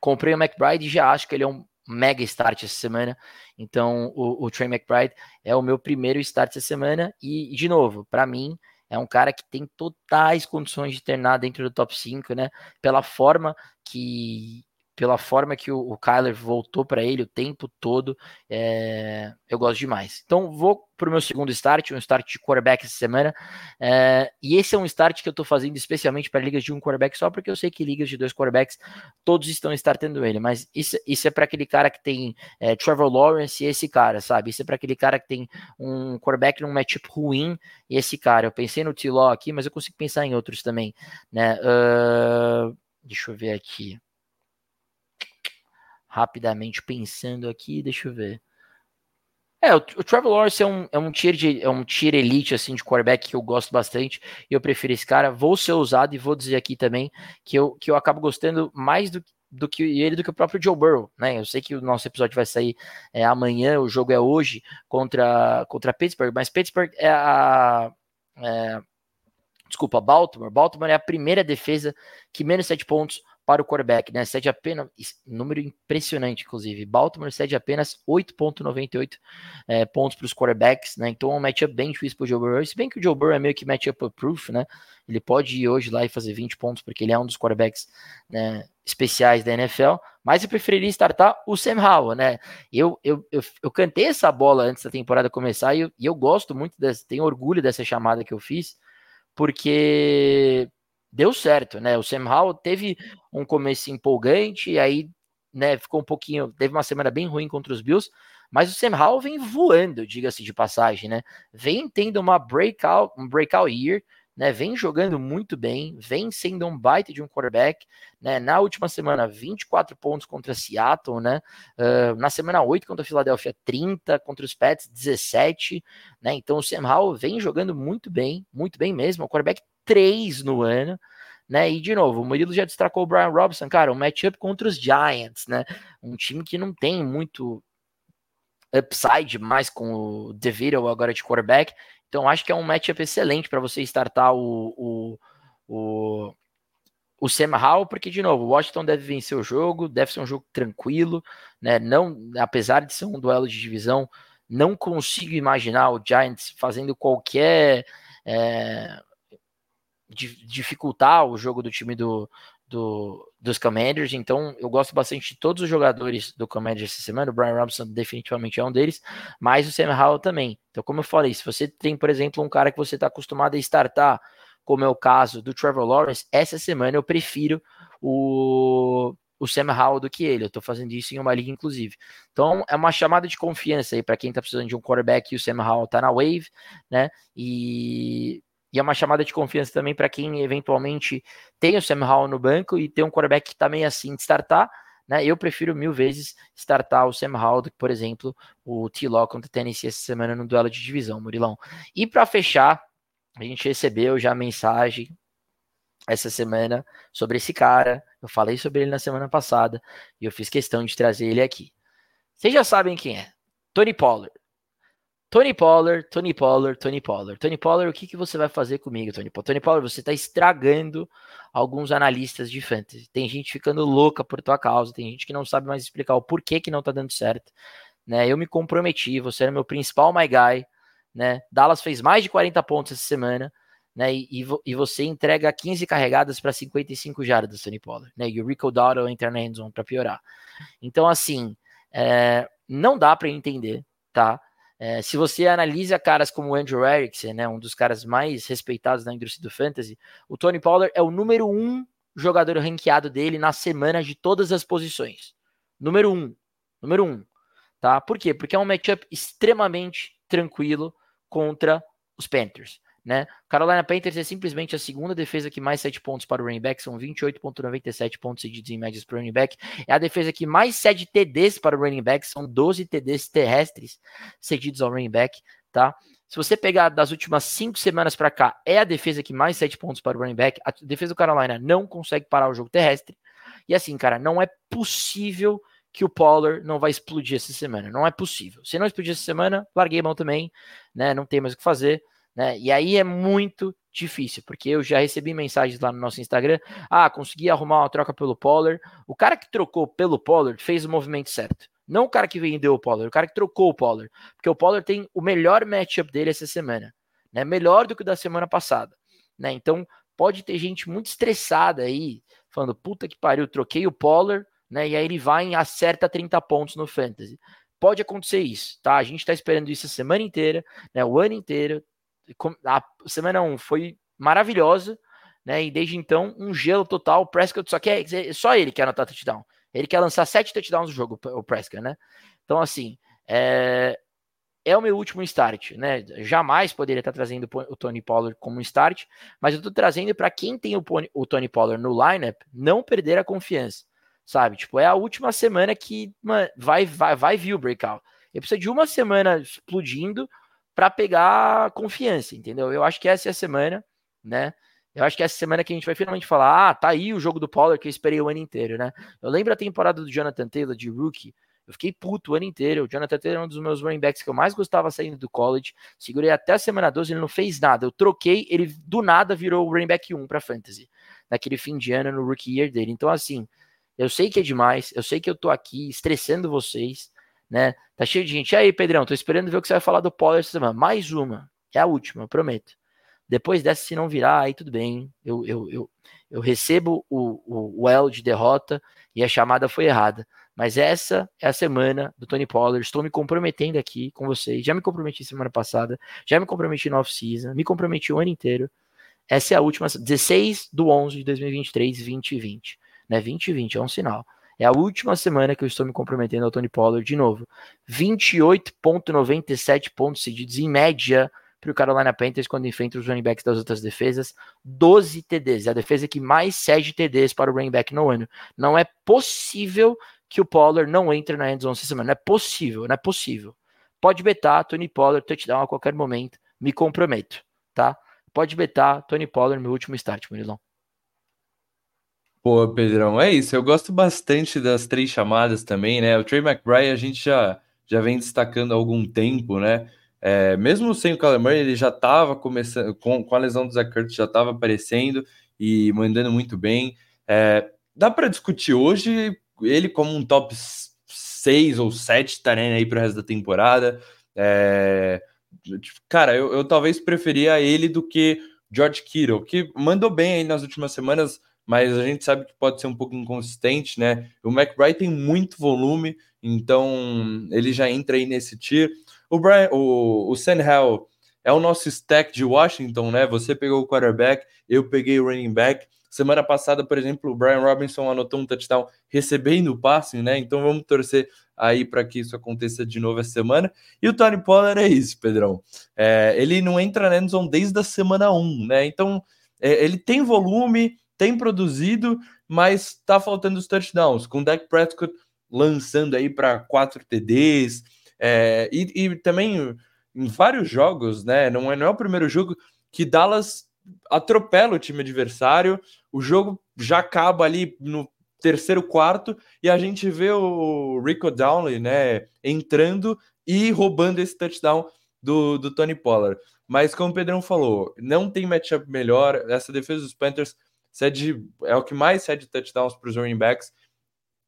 comprei o McBride e já acho que ele é um mega start essa semana. Então, o, o Trey McBride é o meu primeiro start essa semana e, de novo, para mim, é um cara que tem totais condições de terminar dentro do top 5, né? Pela forma que pela forma que o, o Kyler voltou para ele o tempo todo, é, eu gosto demais. Então vou para o meu segundo start, um start de quarterback essa semana. É, e esse é um start que eu estou fazendo especialmente para ligas de um quarterback só, porque eu sei que ligas de dois quarterbacks todos estão startando ele. Mas isso, isso é para aquele cara que tem é, Trevor Lawrence e esse cara, sabe? Isso é para aquele cara que tem um quarterback num matchup ruim e esse cara. Eu pensei no T-Law aqui, mas eu consigo pensar em outros também, né? Uh, deixa eu ver aqui rapidamente pensando aqui, deixa eu ver. É, o, o Trevor Lawrence é um, é um tier de, é um tier elite assim de quarterback que eu gosto bastante e eu prefiro esse cara. Vou ser ousado e vou dizer aqui também que eu, que eu acabo gostando mais do, do que ele do que o próprio Joe Burrow, né? Eu sei que o nosso episódio vai sair é, amanhã, o jogo é hoje contra contra Pittsburgh, mas Pittsburgh é a é, desculpa, Baltimore. Baltimore é a primeira defesa que menos sete pontos para o quarterback, né? Cede apenas, número impressionante, inclusive. Baltimore cede apenas 8,98 é, pontos para os quarterbacks, né? Então é um matchup bem difícil para o Joe Burrow. Se bem que o Joe Burrow é meio que matchup proof, né? Ele pode ir hoje lá e fazer 20 pontos, porque ele é um dos quarterbacks né, especiais da NFL. Mas eu preferiria startar o Sam Howell, né? Eu, eu, eu, eu cantei essa bola antes da temporada começar e eu, e eu gosto muito, dessa, tenho orgulho dessa chamada que eu fiz, porque deu certo, né? O Sam Howell teve um começo empolgante, e aí, né, ficou um pouquinho, teve uma semana bem ruim contra os Bills, mas o Sam Howell vem voando, diga-se de passagem, né? Vem tendo uma breakout, um breakout year, né? Vem jogando muito bem, vem sendo um baita de um quarterback, né? Na última semana, 24 pontos contra Seattle, né? Uh, na semana 8 contra a Filadélfia, 30, contra os Pets, 17, né? Então o Sam Howell vem jogando muito bem, muito bem mesmo. O quarterback 3 no ano, né? E de novo, o Murilo já destacou o Brian Robson, cara, um matchup contra os Giants, né? Um time que não tem muito upside mais com o DeVito agora de quarterback. Então acho que é um matchup excelente para você startar o, o, o, o Sam Howell, porque de novo, o Washington deve vencer o jogo, deve ser um jogo tranquilo, né? Não, apesar de ser um duelo de divisão, não consigo imaginar o Giants fazendo qualquer é, dificultar o jogo do time do, do, dos Commanders, então eu gosto bastante de todos os jogadores do Commanders essa semana, o Brian Robinson definitivamente é um deles, mas o Sam Howell também. Então, como eu falei, se você tem, por exemplo, um cara que você está acostumado a startar, como é o caso do Trevor Lawrence, essa semana eu prefiro o, o Sam Howell do que ele. Eu estou fazendo isso em uma liga, inclusive. Então, é uma chamada de confiança aí para quem está precisando de um quarterback e o Sam Howell está na wave, né? E e é uma chamada de confiança também para quem eventualmente tem o Sam Howell no banco e tem um quarterback que está meio assim de startar. Né? Eu prefiro mil vezes startar o Sam Howell do que, por exemplo, o T-Law contra o Tennessee essa semana no duelo de divisão, Murilão. E para fechar, a gente recebeu já mensagem essa semana sobre esse cara. Eu falei sobre ele na semana passada e eu fiz questão de trazer ele aqui. Vocês já sabem quem é. Tony Pollard. Tony Pollard, Tony Pollard, Tony Pollard. Tony Pollard, o que, que você vai fazer comigo, Tony Pollard? Tony Pollard, você está estragando alguns analistas de fantasy. Tem gente ficando louca por tua causa, tem gente que não sabe mais explicar o porquê que não tá dando certo. Né? Eu me comprometi, você era meu principal my guy. Né? Dallas fez mais de 40 pontos essa semana. Né? E, e, você entrega 15 carregadas para 55 jardas, Tony Pollard. Né? E o Rico Dotto entra na endzone para piorar. Então, assim, é, não dá para entender, tá? É, se você analisa caras como o Andrew Erickson, né, um dos caras mais respeitados na indústria do fantasy, o Tony Pollard é o número um jogador ranqueado dele na semana de todas as posições. Número um. Número um. Tá? Por quê? Porque é um matchup extremamente tranquilo contra os Panthers. Né? Carolina Panthers é simplesmente a segunda defesa que mais cede pontos para o running back, são 28,97 pontos cedidos em médias para o running back. É a defesa que mais cede TDs para o running back, são 12 TDs terrestres cedidos ao running back. Tá? Se você pegar das últimas cinco semanas para cá, é a defesa que mais cede pontos para o running back. A defesa do Carolina não consegue parar o jogo terrestre. E assim, cara, não é possível que o Pollard não vai explodir essa semana. Não é possível. Se não explodir essa semana, larguei a mão também, né? Não tem mais o que fazer. Né? E aí é muito difícil, porque eu já recebi mensagens lá no nosso Instagram. Ah, consegui arrumar uma troca pelo Pollard. O cara que trocou pelo Pollard fez o movimento certo. Não o cara que vendeu o Pollard, o cara que trocou o Pollard. Porque o Pollard tem o melhor matchup dele essa semana. Né? Melhor do que o da semana passada. Né? Então pode ter gente muito estressada aí, falando, puta que pariu, troquei o Pollard, né? E aí ele vai e acerta 30 pontos no Fantasy. Pode acontecer isso, tá? A gente tá esperando isso a semana inteira, né? O ano inteiro. A semana 1 foi maravilhosa, né? E desde então, um gelo total. O Prescott só quer. Só ele quer anotar touchdown. Ele quer lançar sete touchdowns no jogo, o Prescott, né? Então, assim, é, é o meu último start, né? Jamais poderia estar trazendo o Tony Pollard como start, mas eu estou trazendo para quem tem o, o, Tony Pollard no lineup não perder a confiança, sabe? Tipo, é a última semana que mano, vai, vai, vai vir o breakout. Ele precisa de uma semana explodindo para pegar confiança, entendeu? Eu acho que essa é a semana, né? Eu acho que essa semana que a gente vai finalmente falar, ah, tá aí o jogo do Pollard que eu esperei o ano inteiro, né? Eu lembro a temporada do Jonathan Taylor de rookie, eu fiquei puto o ano inteiro. O Jonathan Taylor é um dos meus running backs que eu mais gostava saindo do college. Segurei até a semana 12, ele não fez nada. Eu troquei, ele do nada virou o running back 1 para fantasy. Naquele fim de ano, no rookie year dele. Então, assim, eu sei que é demais. Eu sei que eu tô aqui estressando vocês, né? Tá cheio de gente. E aí, Pedrão, tô esperando ver o que você vai falar do Pollard essa semana. Mais uma. É a última, eu prometo. Depois dessa, se não virar, aí tudo bem. Eu, eu, eu, eu recebo o, o, o L de derrota e a chamada foi errada. Mas essa é a semana do Tony Pollard. Estou me comprometendo aqui com vocês. Já me comprometi semana passada, já me comprometi no off-season, me comprometi o ano inteiro. Essa é a última, 16 do 11 de 2023, 2020. Né? 2020 é um sinal. É a última semana que eu estou me comprometendo ao Tony Pollard de novo. 28,97 pontos cedidos em média para o Carolina Panthers quando enfrenta os running backs das outras defesas. 12 TDs. É a defesa que mais cede TDs para o running back no ano. Não é possível que o Pollard não entre na endzone essa semana. Não é possível, não é possível. Pode betar Tony Pollard touchdown a qualquer momento, me comprometo, tá? Pode betar Tony Pollard no último start, Murilão. Pô, Pedrão, é isso. Eu gosto bastante das três chamadas também, né? O Trey McBride a gente já, já vem destacando há algum tempo, né? É, mesmo sem o Murray, ele já estava começando, com, com a lesão do Zach já estava aparecendo e mandando muito bem. É, dá para discutir hoje ele como um top 6 ou 7 estarem aí para o resto da temporada. É, cara, eu, eu, talvez preferia ele do que George Kittle, que mandou bem aí nas últimas semanas, mas a gente sabe que pode ser um pouco inconsistente, né? O McBride tem muito volume, então ele já entra aí nesse tier. O, Brian, o, o Sam é o nosso stack de Washington, né? Você pegou o quarterback, eu peguei o running back. Semana passada, por exemplo, o Brian Robinson anotou um touchdown recebendo o passe, né? Então vamos torcer aí para que isso aconteça de novo essa semana. E o Tony Pollard é isso, Pedrão. É, ele não entra na endzone desde a semana 1, né? Então é, ele tem volume, tem produzido, mas tá faltando os touchdowns. Com o Dak Prescott lançando aí para quatro TDs. É, e, e, também em vários jogos, né? Não é, não é o primeiro jogo que Dallas atropela o time adversário, o jogo já acaba ali no terceiro quarto e a gente vê o Rico Downley, né, entrando e roubando esse touchdown do, do Tony Pollard. Mas como o Pedrão falou, não tem matchup melhor. Essa defesa dos Panthers cede, é o que mais cede touchdowns para os running backs.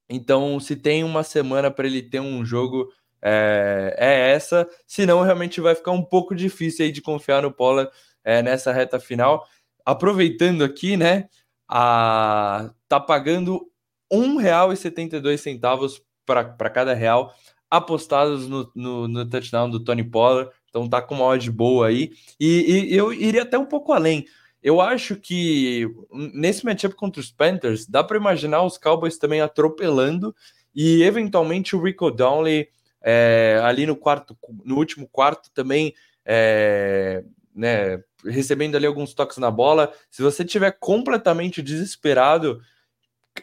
Então, se tem uma semana para ele ter um jogo, é, é, essa. Senão, realmente vai ficar um pouco difícil aí de confiar no Pollard é, nessa reta final. Aproveitando aqui, né? A, tá pagando R$ 1,72 para cada real apostados no, no, no, touchdown do Tony Pollard. Então tá com uma odd boa aí. E, e, eu iria até um pouco além. Eu acho que nesse matchup contra os Panthers, dá para imaginar os Cowboys também atropelando e eventualmente o Rico Downley é, ali no quarto, no último quarto também é, né, recebendo ali alguns toques na bola. Se você tiver completamente desesperado,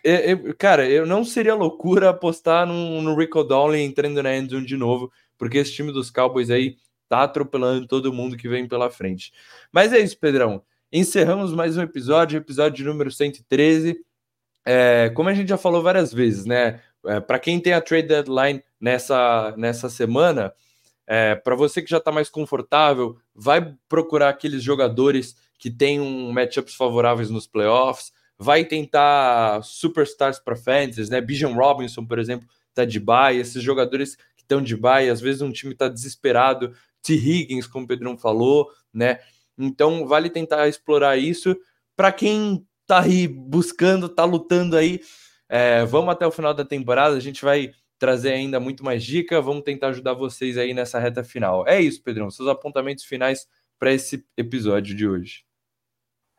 eu, eu, cara, eu não seria loucura apostar no, no Rico Dowling entrando na endzone de novo, porque esse time dos Cowboys aí tá atropelando todo mundo que vem pela frente. Mas é isso, Pedrão. Encerramos mais um episódio, episódio número 113. É, como a gente já falou várias vezes, né? É, Para quem tem a trade deadline nessa, nessa semana, é, para você que já está mais confortável, vai procurar aqueles jogadores que têm um matchups favoráveis nos playoffs, vai tentar superstars para fantasy, né? Bijan Robinson, por exemplo, tá de bye, esses jogadores que estão de bye, às vezes um time está desesperado, T. Higgins, como o Pedrão falou, né? Então vale tentar explorar isso. Para quem tá aí buscando, tá lutando aí, É, vamos até o final da temporada, a gente vai trazer ainda muito mais dica, vamos tentar ajudar vocês aí nessa reta final. É isso, Pedrão, seus apontamentos finais para esse episódio de hoje.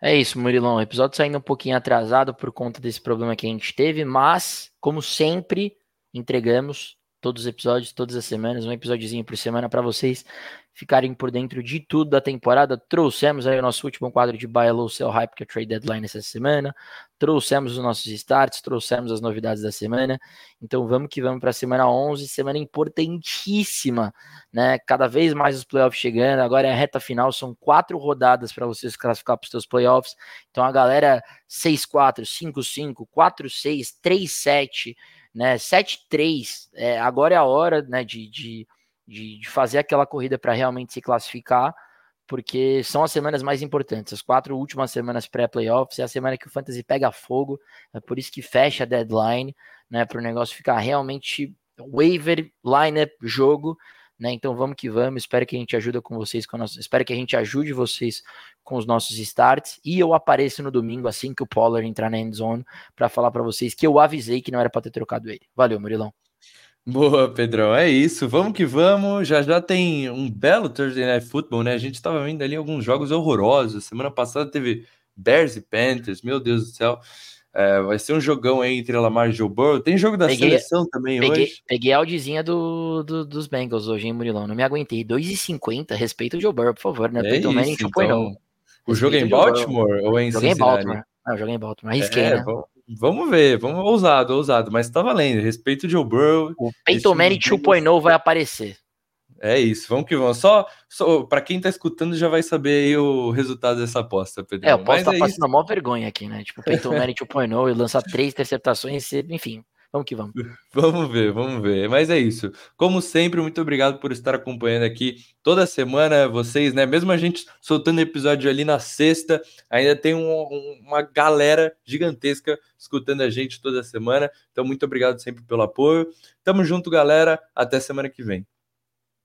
É isso, Murilão. O episódio saindo um pouquinho atrasado por conta desse problema que a gente teve, mas, como sempre, entregamos todos os episódios, todas as semanas, um episódiozinho por semana para vocês ficarem por dentro de tudo da temporada. Trouxemos aí o nosso último quadro de Buy Low Sell Hype, que é Trade Deadline essa semana. Trouxemos os nossos starts, trouxemos as novidades da semana. Então vamos que vamos para a semana 11, semana importantíssima, né? Cada vez mais os playoffs chegando. Agora é a reta final, são quatro rodadas para vocês classificar para os seus playoffs. Então a galera 6-4, 5-5, 4-6, 3-7 né? 7-3, é, agora é a hora né, de, de, de, fazer aquela corrida para realmente se classificar, porque são as semanas mais importantes. As quatro últimas semanas pré-playoffs é a semana que o Fantasy pega fogo, é por isso que fecha a deadline, né? Para o negócio ficar realmente waiver, lineup, jogo, né? Então vamos que vamos. Espero que a gente ajude com vocês, com nosso, espero que a gente ajude vocês com os nossos starts e eu apareço no domingo assim que o Pollard entrar na end zone para falar para vocês que eu avisei que não era para ter trocado ele. Valeu, Murilão. Boa, Pedrão. É isso. Vamos que vamos. Já já tem um belo Thursday Night Football, né? A gente estava vendo ali alguns jogos horrorosos. Semana passada teve Bears e Panthers. Meu Deus do céu. É, vai ser um jogão aí entre Lamar e Joe Burrow. Tem jogo da peguei, seleção também peguei, hoje. Peguei a audizinha do, do, dos Bengals hoje, hein, Murilão? Não me aguentei. 2,50. Respeita o Joe Burrow, por favor, né? É isso, então, o jogo é em Baltimore ou é em Joguei em Baltimore. Não, eu joguei em Baltimore. Arrisquei, é, né? Vamos ver, vamos ousado, ousado, mas tá valendo. Respeito o Joe Burrow. O Peyton Manning 2.0 vai aparecer. É isso, vamos que vamos. Só, só para quem tá escutando já vai saber aí o resultado dessa aposta, Pedro. É, eu posso estar tá é passando a maior vergonha aqui, né? Tipo, Peyton *laughs* Manning 2.0 e lançar três interceptações, enfim. Vamos que vamos. *laughs* Vamos ver, vamos ver. Mas é isso. Como sempre, muito obrigado por estar acompanhando aqui toda semana vocês, né? Mesmo a gente soltando episódio ali na sexta, ainda tem um, uma galera gigantesca escutando a gente toda semana. Então, muito obrigado sempre pelo apoio. Tamo junto, galera. Até semana que vem.